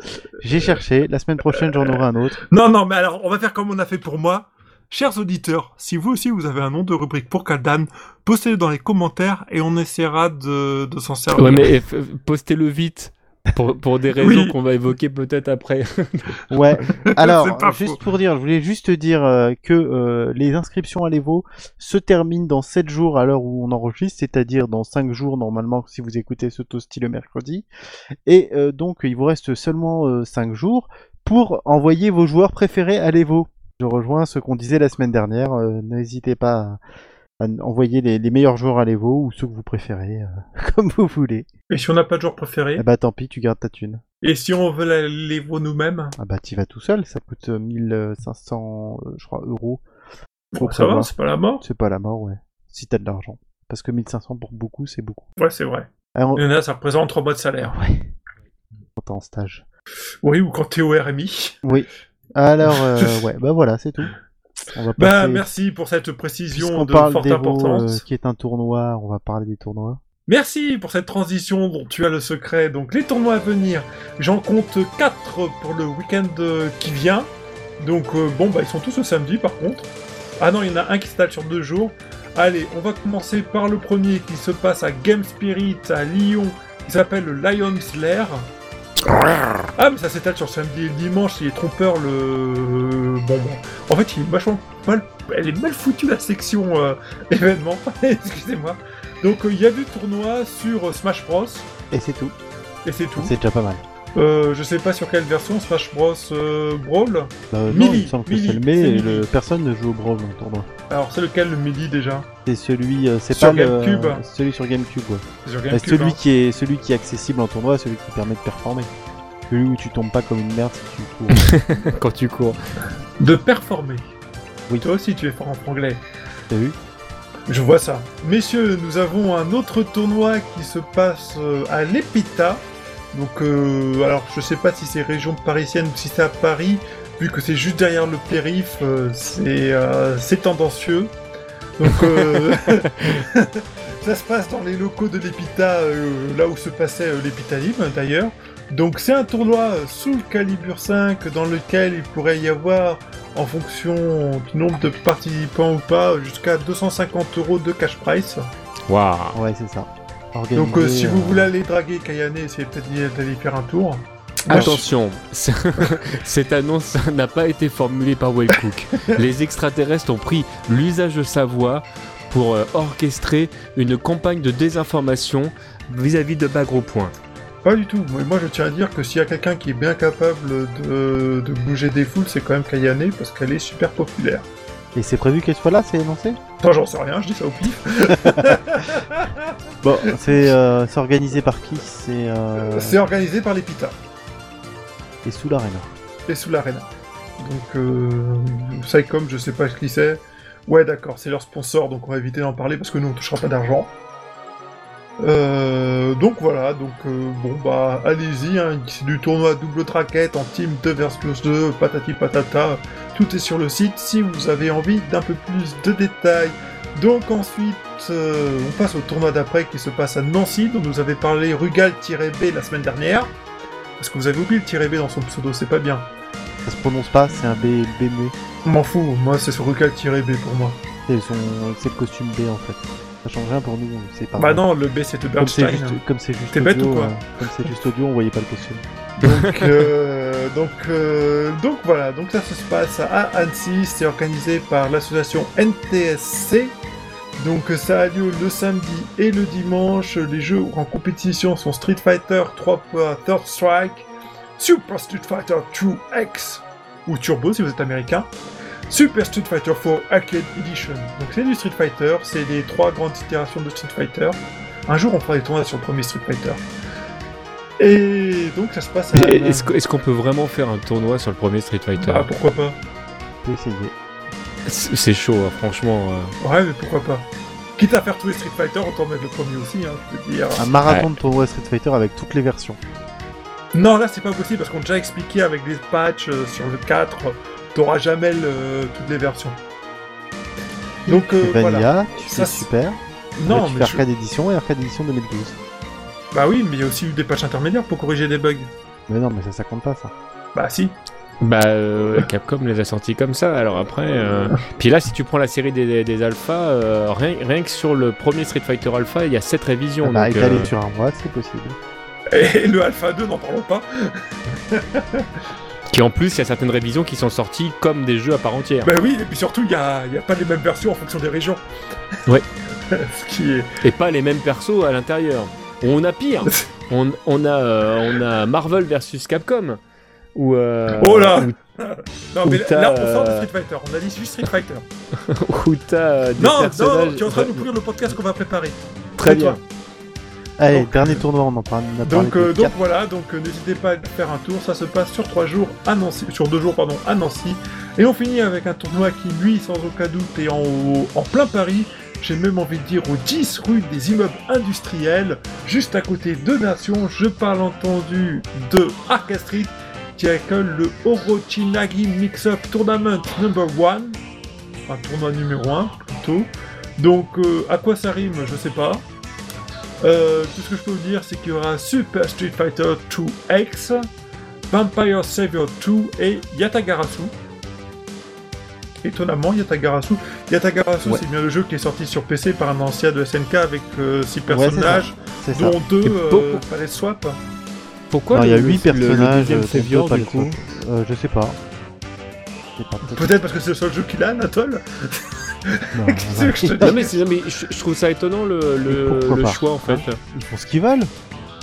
j'ai cherché. La semaine prochaine, j'en aurai un autre. Non, non, mais alors, on va faire comme on a fait pour moi. Chers auditeurs, si vous aussi vous avez un nom de rubrique pour Kaldan, postez-le dans les commentaires et on essaiera de, de s'en servir. Ouais, mais euh, postez-le vite. Pour, pour des raisons Oui. qu'on va évoquer peut-être après. Ouais. Alors, juste faux. pour dire, je voulais juste dire euh, que euh, les inscriptions à l'Evo se terminent dans 7 jours à l'heure où on enregistre, c'est-à-dire dans 5 jours normalement si vous écoutez ce toasty le mercredi. Et euh, donc, il vous reste seulement 5 jours pour envoyer vos joueurs préférés à l'Evo. Je rejoins ce qu'on disait la semaine dernière. euh, N'hésitez pas à, à envoyer les, les meilleurs joueurs à l'Evo ou ceux que vous préférez, euh, comme vous voulez. Et si on n'a pas de joueur préféré Eh bah tant pis, tu gardes ta thune. Et si on veut voir nous-mêmes Ah bah t'y vas tout seul, ça coûte euh, 1500, euh, je crois, euros. Bon, Ça va, c'est pas la mort C'est pas la mort, ouais. Si t'as de l'argent. Parce que 1500 pour beaucoup, c'est beaucoup. Ouais, c'est vrai. Alors, Il y en a, ça représente 3 mois de salaire. ouais. Quand t'es en stage. Oui, ou quand t'es au RMI. Oui. Alors, euh, ouais, bah voilà, c'est tout. On va Bah, passer... merci pour cette précision de parle forte importance. euh, qui est un tournoi, on va parler des tournois. Merci pour cette transition dont tu as le secret. Donc les tournois à venir, j'en compte 4 pour le week-end euh, qui vient. Donc euh, bon, bah ils sont tous le samedi par contre. Ah non, il y en a un qui s'installe sur deux jours. Allez, on va commencer par le premier qui se passe à Game Spirit à Lyon, qui s'appelle le Lion's Lair. Ah mais ça s'étale sur samedi et dimanche, il est trompeur le... Bon, bon. En fait, il est vachement mal... Elle est mal foutue la section euh, événement, excusez-moi. Donc euh, il y a du tournoi sur euh, Smash Bros. Et c'est tout. Et c'est tout. C'est déjà pas mal. Euh, je sais pas sur quelle version, Smash Bros euh, Brawl. Euh, non, Melee, il me semble que Melee, c'est le mais le... personne ne joue au Brawl le tournoi. Alors c'est lequel le midi déjà C'est celui, euh, c'est Sur pas le- GameCube. celui sur GameCube, ouais. C'est sur Bah, GameCube. celui hein. qui est celui qui est accessible en tournoi, celui qui permet de performer. Celui où tu tombes pas comme une merde si tu cours. Quand tu cours. De performer. Oui. Toi aussi tu es fort en anglais. T'as vu? Je vois ça. Messieurs, nous avons un autre tournoi qui se passe euh, à l'Epita. Donc, euh, alors, je sais pas si c'est région parisienne ou si c'est à Paris, vu que c'est juste derrière le périph', euh, c'est euh, c'est tendancieux. Donc, euh, ça se passe dans les locaux de l'Epita, euh, là où se passait euh, l'Epita Live, d'ailleurs. Donc, c'est un tournoi sous le calibre 5 dans lequel il pourrait y avoir en fonction du nombre de participants ou pas, jusqu'à 250 euros de cash price. Waouh. Ouais, c'est ça. Donc euh, si vous voulez aller draguer Kayane, essayez peut-être d'aller faire un tour. Attention, cette annonce n'a pas été formulée par Wellcook. Les extraterrestres ont pris l'usage de sa voix pour euh, orchestrer une campagne de désinformation vis-à-vis de Bagro Point. Pas du tout. Mais moi je tiens à dire que s'il y a quelqu'un qui est bien capable de, de bouger des foules, c'est quand même Kayane parce qu'elle est super populaire. Et c'est prévu qu'elle soit là, c'est annoncé? Enfin j'en sais rien, je dis ça au pif. Bon, c'est euh, c'est organisé par qui? C'est euh, C'est organisé par l'Epita et sous l'arena. et sous l'arena. Donc euh, Psycom, je sais pas qui c'est. Ouais d'accord, c'est leur sponsor, donc on va éviter d'en parler parce que nous on touchera pas d'argent. Euh, donc voilà, donc euh, bon bah allez-y, hein, c'est du tournoi double traquette en team 2 versus 2, patati patata, tout est sur le site. Si vous avez envie d'un peu plus de détails, Donc ensuite, euh, on passe au tournoi d'après qui se passe à Nancy, dont nous avait parlé Rugal-B la semaine dernière. Parce que vous avez oublié le B dans son pseudo, c'est pas bien. Ça se prononce pas, c'est un B, B muet. M'en fous, moi c'est sur Rugal-B pour moi. C'est son... c'est le costume B en fait. Ça change rien pour nous, c'est pas Bah non, le B c'était Bernstein. comme c'est juste T'es bête audio, ou quoi euh, Comme c'est juste audio, on voyait pas le costume. Donc, euh, donc, euh, donc voilà, donc ça se passe à Annecy, c'est organisé par l'association NTSC. Donc ça a lieu le samedi et le dimanche. Les jeux en compétition sont Street Fighter 3 Third Strike, Super Street Fighter 2X, ou Turbo si vous êtes américain, Super Street Fighter 4 Arcade Edition. Donc c'est du Street Fighter, c'est les trois grandes itérations de Street Fighter. Un jour on fera des tournois sur le premier Street Fighter. Et donc ça se passe à... Est-ce qu'on peut vraiment faire un tournoi sur le premier Street Fighter? Ah pourquoi pas? Essayer. C'est chaud, hein, franchement. euh. Ouais mais pourquoi pas Quitte à faire tous les Street Fighter, autant mettre le premier aussi, hein, je peux dire. Un marathon de tournoi Street Fighter avec toutes les versions. Non, là c'est pas possible parce qu'on a déjà expliqué avec des patchs euh, sur le 4, t'auras jamais le- toutes les versions. Donc euh, voilà. Vanilla, tu Ça, super. Non, tu mais fais je- arcade édition et arcade édition 2012. bah oui, mais il y a aussi eu des patchs intermédiaires pour corriger des bugs. Mais non, mais ça, ça compte pas ça. Bah si. Bah, euh, Capcom les a sortis comme ça. Alors après, euh, puis là, si tu prends la série des, des, des alphas, euh, rien, rien que sur le premier Street Fighter Alpha, il y a 7 révisions. Ah bah, donc, euh, sur un mois, c'est possible. Et le Alpha 2, n'en parlons pas. Qui en plus, il y a certaines révisions qui sont sorties comme des jeux à part entière. Bah oui, et puis surtout, il y a, il y a pas les mêmes versions en fonction des régions. Ouais. Ce qui est... Et pas les mêmes persos à l'intérieur. On a pire. on, on a, euh, on a Marvel versus Capcom. Ou, euh, Oh là où- Non mais t'as, là, on sort de euh, Street Fighter, on a dit juste Street Fighter. où t'as euh, des non, non, tu es en train de nous pourrir le podcast qu'on va préparer. Très bien. Allez, Donc- dernier tournoi, on en parle. on a parlé Donc, de euh, donc voilà, donc euh, n'hésitez pas à faire un tour, ça se passe sur trois jours à Nancy, sur deux jours pardon à Nancy, et on finit avec un tournoi qui lui sans aucun doute est en, en plein Paris, j'ai même envie de dire aux 10 rue des immeubles industriels, juste à côté de Nation, je parle entendu de Arca Street qui accueille le Orochinagi Mix-Up Tournament Number 1, un tournoi numéro 1 plutôt, donc euh, à quoi ça rime, je sais pas. Euh, tout ce que je peux vous dire, c'est qu'il y aura Super Street Fighter 2X, Vampire Savior 2 et Yatagarasu. Étonnamment, Yatagarasu. Yatagarasu, Ouais. c'est bien le jeu qui est sorti sur PC par un ancien de SNK avec 6 Ouais, c'est personnages, dont 2 Et pour- fallait swap. Pourquoi il y a le- 8 le- le personnages. euh, viande, pas du les coup. Euh, je sais pas. Peut-être. Parce que c'est le seul jeu qu'il a, Anatole. Non, je te Non dis mais, c'est- non, mais je, je trouve ça étonnant le, le, le choix en fait. Ils font ce qu'ils veulent.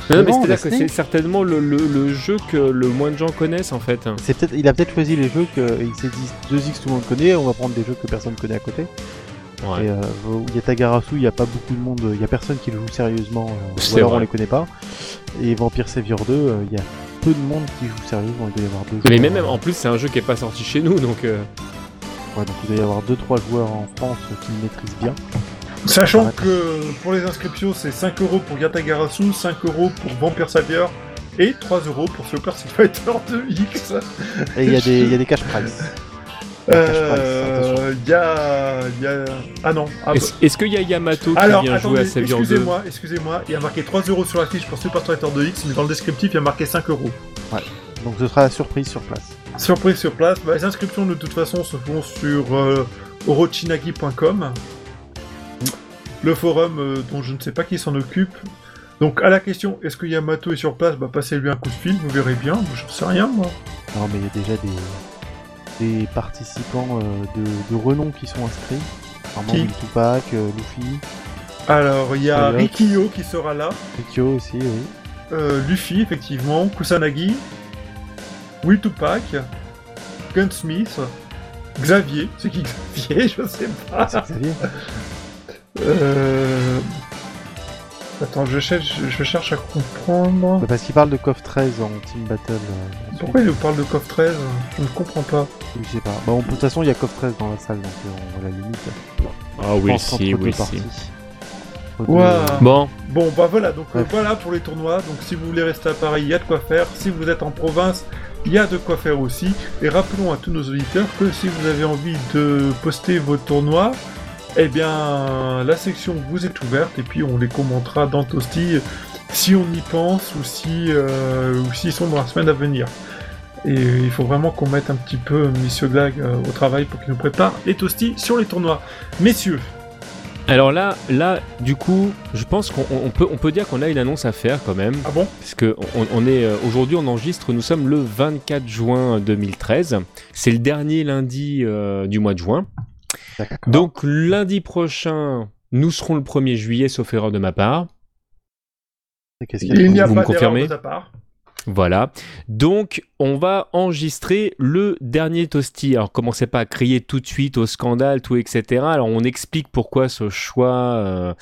Non, mais c'est-à-dire que c'est certainement le, le, le jeu que le moins de gens connaissent en fait. C'est peut-être, il a peut-être choisi les jeux que il s'est dit 2X tout le monde connaît, on va prendre des jeux que personne connaît à côté. Ouais. Et euh, Yatagarasu, il n'y a pas beaucoup de monde, il y a personne qui le joue sérieusement, euh, ou alors vrai. on les connaît pas. Et Vampire Savior 2, euh, il y a peu de monde qui joue sérieusement, il doit y avoir deux Mais joueurs. même en plus c'est un jeu qui est pas sorti chez nous donc. euh, Ouais, donc il doit y avoir 2-3 joueurs en France qui le maîtrisent bien. Sachant que pour les inscriptions, c'est 5 euros pour Yatagarasu, 5 euros pour Vampire Savior et 3 euros pour Super Fighter 2X. Et il y, a des- il y a des cash prizes. Euh, Il y a, il y a... Ah non. Ah, Est-ce est-ce qu'il y a Yamato qui Alors, vient jouer attendez, à Savior 2 excusez-moi, excusez-moi, il y a marqué 3 euros sur la fiche pour Super Fighter 2X, mais dans le descriptif, il y a marqué 5 euros. Donc ce sera la surprise sur place. Surprise sur place, bah, les inscriptions de toute façon se font sur euh, orochinagi.com, le forum euh, dont je ne sais pas qui s'en occupe. Donc à la question, est-ce que Yamato est sur place? Bah passez-lui un coup de fil, vous verrez bien, je sais rien moi. Non, mais il y a déjà des, des participants euh, de, de renom qui sont inscrits. Qui Tupac, euh, Luffy, Alors il y a. Rikio qui sera là, Rikyo aussi, oui. euh, Luffy effectivement, Kusanagi, Will Tupac, Gunsmith, Xavier, c'est qui Xavier? Je sais pas. Xavier. Euh... Attends, je cherche, je cherche à comprendre. Bah, Parce qu'il parle de KOF 13 en Team Battle. euh. Pourquoi il nous parle de KOF 13 Je ne comprends pas. Je sais pas. Bon, de toute façon, il y a KOF 13 dans la salle, donc euh, on voit la limite. Ah oui si, oui si. Ouah. deux- Bon, Bon, bah voilà, donc euh, voilà pour les tournois. Donc si vous voulez rester à Paris, il y a de quoi faire. Si vous êtes en province, il y a de quoi faire aussi. Et rappelons à tous nos auditeurs que si vous avez envie de poster vos tournois, eh bien, la section vous est ouverte et puis on les commentera dans Toasty si on y pense ou si euh, ou s'ils sont dans la semaine à venir. Et il faut vraiment qu'on mette un petit peu Monsieur Glag euh, au travail pour qu'il nous prépare les Toasty sur les tournois. Messieurs, Alors là, là, du coup, je pense qu'on on peut, on peut dire qu'on a une annonce à faire quand même. ah bon? Parce que on, on est euh, aujourd'hui, on enregistre. Nous sommes le 24 juin 2013. C'est le dernier lundi euh, du mois de juin. Donc lundi prochain, nous serons le 1er juillet, sauf erreur de ma part. Qu'est-ce qu'il y a Il n'y a vous me pas d'erreur confirmez de ta part. Voilà. Donc, on va enregistrer le dernier toasty. Alors, commencez pas à crier tout de suite au scandale, tout, etc. Alors, on explique pourquoi ce choix. euh,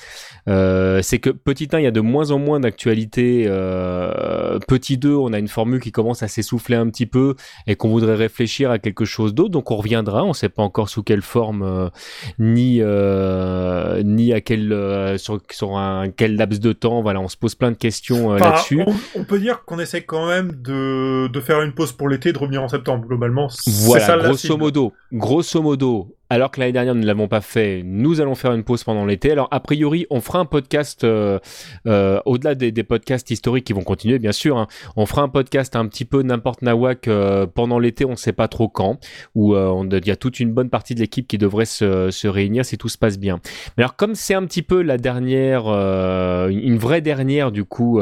euh, c'est que petit 1, il y a de moins en moins d'actualité. Euh, petit 2, on a une formule qui commence à s'essouffler un petit peu et qu'on voudrait réfléchir à quelque chose d'autre. Donc, on reviendra. On sait pas encore sous quelle forme, euh, ni euh, ni à quel euh, sur, sur un quel laps de temps. Voilà, on se pose plein de questions Enfin, là-dessus. on, on peut dire qu'on essaie quand même de, de faire une pause pour l'été de revenir en septembre. Globalement, Voilà, ça grosso modo, grosso modo, alors que l'année dernière nous ne l'avons pas fait, nous allons faire une pause pendant l'été. Alors a priori, on fera un podcast euh, euh, au-delà des, podcasts historiques qui vont continuer, bien sûr. hein. on fera un podcast un petit peu n'importe nawak euh, pendant l'été, on ne sait pas trop quand. Où il y a toute une bonne partie de l'équipe qui devrait se, se réunir si tout se passe bien. Mais alors comme c'est un petit peu la dernière, une vraie dernière du coup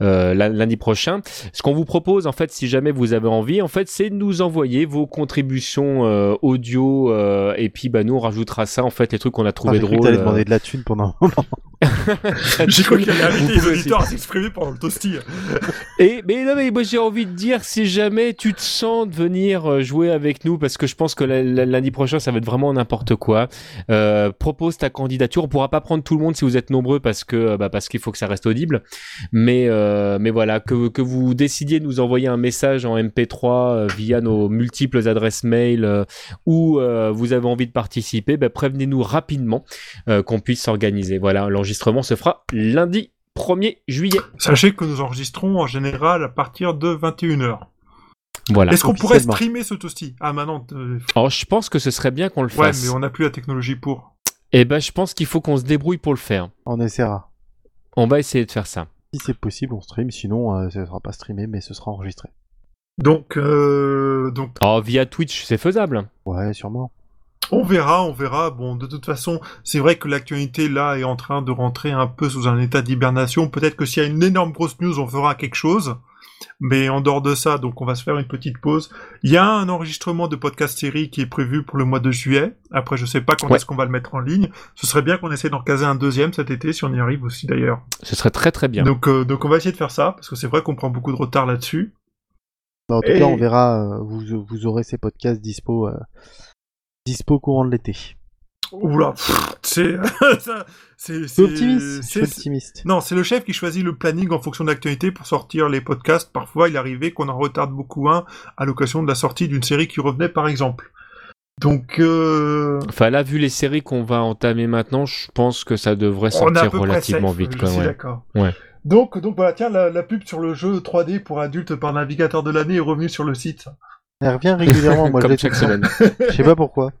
lundi prochain, ce qu'on vous propose, en fait, si jamais vous avez envie, en fait, c'est de nous envoyer vos contributions euh, euh, et puis bah nous on rajoutera ça en fait les trucs qu'on a Ah, trouvé j'ai que drôles. euh, demander de la thune pendant un moment. J'ai cru qu'il allait inviter les auditeurs à s'exprimer pendant le toasty. Et mais non mais moi j'ai envie de dire si jamais tu te sens de venir euh, jouer avec nous parce que je pense que lundi prochain ça va être vraiment n'importe quoi. Euh, propose ta candidature. On pourra pas prendre tout le monde si vous êtes nombreux parce que euh, bah, parce qu'il faut que ça reste audible. Mais euh, mais voilà que que vous décidiez de nous envoyer un message en MP3 euh, via nos multiples adresses mail euh, ou euh, vous avez envie de participer, bah, prévenez-nous rapidement euh, qu'on puisse s'organiser. Voilà, l'enregistrement se fera lundi 1er juillet. Sachez que nous enregistrons en général à partir de 21h. Voilà. Est-ce qu'on pourrait streamer ce toasty Ah, maintenant. euh, Alors, je pense que ce serait bien qu'on le Ouais, fasse. mais on n'a plus la technologie pour. Eh ben, je pense qu'il faut qu'on se débrouille pour le faire. On essaiera. On va essayer de faire ça. Si c'est possible, on stream. Sinon, euh, ça ne sera pas streamé, mais ce sera enregistré. Donc, euh, donc, Alors, via Twitch, c'est faisable. Ouais, sûrement. on verra, on verra. Bon, de toute façon, c'est vrai que l'actualité là est en train de rentrer un peu sous un état d'hibernation. Peut-être que s'il y a une énorme grosse news, on fera quelque chose. Mais en dehors de ça, donc on va se faire une petite pause. Il y a un enregistrement de podcast série qui est prévu pour le mois de juillet. Après, je sais pas quand Ouais. est-ce qu'on va le mettre en ligne. Ce serait bien qu'on essaie d'en caser un deuxième cet été, si on y arrive aussi d'ailleurs. Ce serait très très bien. Donc, euh, donc on va essayer de faire ça, parce que c'est vrai qu'on prend beaucoup de retard là-dessus. Bah, en tout Et- cas, on verra. euh, vous, vous aurez ces podcasts dispo, euh, dispo courant de l'été. Oula, c'est... c'est... Optimiste. Non, c'est le chef qui choisit le planning en fonction de l'actualité pour sortir les podcasts. Parfois, il arrivait qu'on en retarde beaucoup un à l'occasion de la sortie d'une série qui revenait, par exemple. Donc, euh, Enfin, là, vu les séries qu'on va entamer maintenant, je pense que ça devrait sortir relativement safe, vite. je suis ouais. d'accord. Ouais. Donc, donc voilà, tiens, la, la pub sur le jeu 3D pour adultes par navigateur de l'année est revenue sur le site. Elle revient régulièrement. Moi, je Comme l'ai chaque semaine. Je sais pas pourquoi.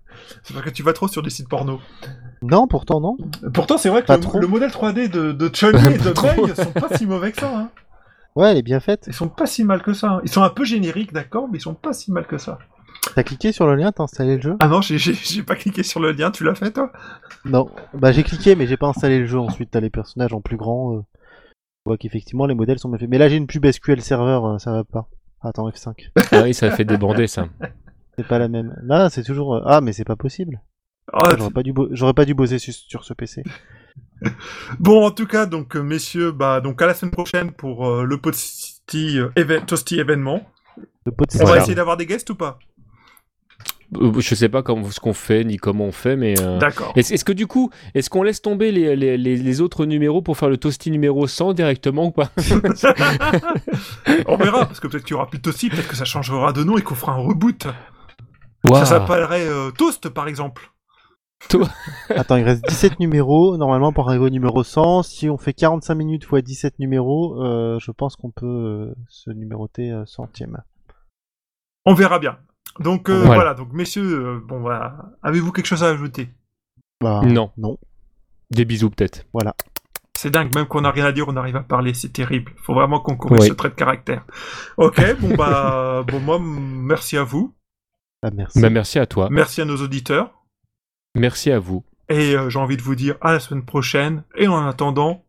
C'est parce que tu vas trop sur des sites porno. Non, pourtant non. Pourtant, c'est vrai que le, modèle 3D de, de Chun-Li et de. Mei sont pas si mauvais que ça. Hein. Ouais, elle est bien faite. Ils sont pas si mal que ça. hein. Ils sont un peu génériques, d'accord, mais ils sont pas si mal que ça. T'as cliqué sur le lien, t'as installé le jeu? Ah non, j'ai pas cliqué sur le lien, tu l'as fait toi? Non. Bah j'ai cliqué, mais j'ai pas installé le jeu. Ensuite, t'as les personnages en plus grand. Euh... On voit qu'effectivement les modèles sont bien faits. Mais là, j'ai une pub SQL Server, euh, ça va pas. Attends, F5. Ah oui, ça fait déborder ça. C'est pas la même. Là, c'est toujours. euh, Ah, mais c'est pas possible. Ah, J'aurais pas dû, bo- j'aurais pas dû bosser su- sur ce PC. Bon, en tout cas, donc euh, messieurs, bah donc à la semaine prochaine pour euh, le Toasty, euh, événement. Le pot de On va essayer d'avoir des guests ou pas? Je sais pas comment, ce qu'on fait ni comment on fait, mais. euh, D'accord. Est-ce est-ce que du coup, est-ce qu'on laisse tomber les, les, les, les autres numéros pour faire le toasty numéro 100 directement ou pas? On verra, parce que peut-être qu'il y aura plus de Toasty, peut-être que ça changera de nom et qu'on fera un reboot. Ça s'appellerait euh, Toast, par exemple. Attends, il reste 17 numéros. Normalement, pour arriver au numéro 100, si on fait 45 minutes x 17 numéros, euh, je pense qu'on peut euh, se numéroter euh, centième. On verra bien. Donc euh, Voilà. voilà. donc messieurs, euh, bon voilà, avez-vous quelque chose à ajouter? Bah, Non. Non. Des bisous peut-être. Voilà. C'est dingue, même qu'on n'a rien à dire, on arrive à parler, c'est terrible. Faut vraiment qu'on corrige Oui. ce trait de caractère. Ok, bon bah, bon moi, merci à vous, Bah, merci. Bah, merci à toi. merci à nos auditeurs, Merci à vous. et euh, j'ai envie de vous dire à la semaine prochaine. Et en attendant,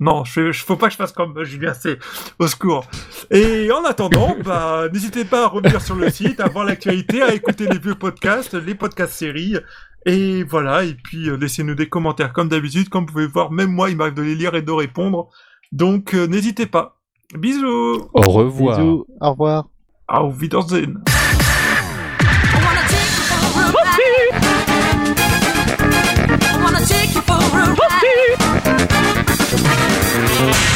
non, je, je faut pas que je fasse comme Julien, c'est au secours. Et en attendant, bah, n'hésitez pas à revenir sur le site, à voir l'actualité, à écouter les vieux podcasts, les podcasts séries. Et voilà, et puis euh, laissez-nous des commentaires comme d'habitude. Comme vous pouvez voir, même moi, il m'arrive de les lire et de répondre. Donc euh, n'hésitez pas. Bisous. Au revoir. Bisous. Au revoir. Auf Wiedersehen. We'll be.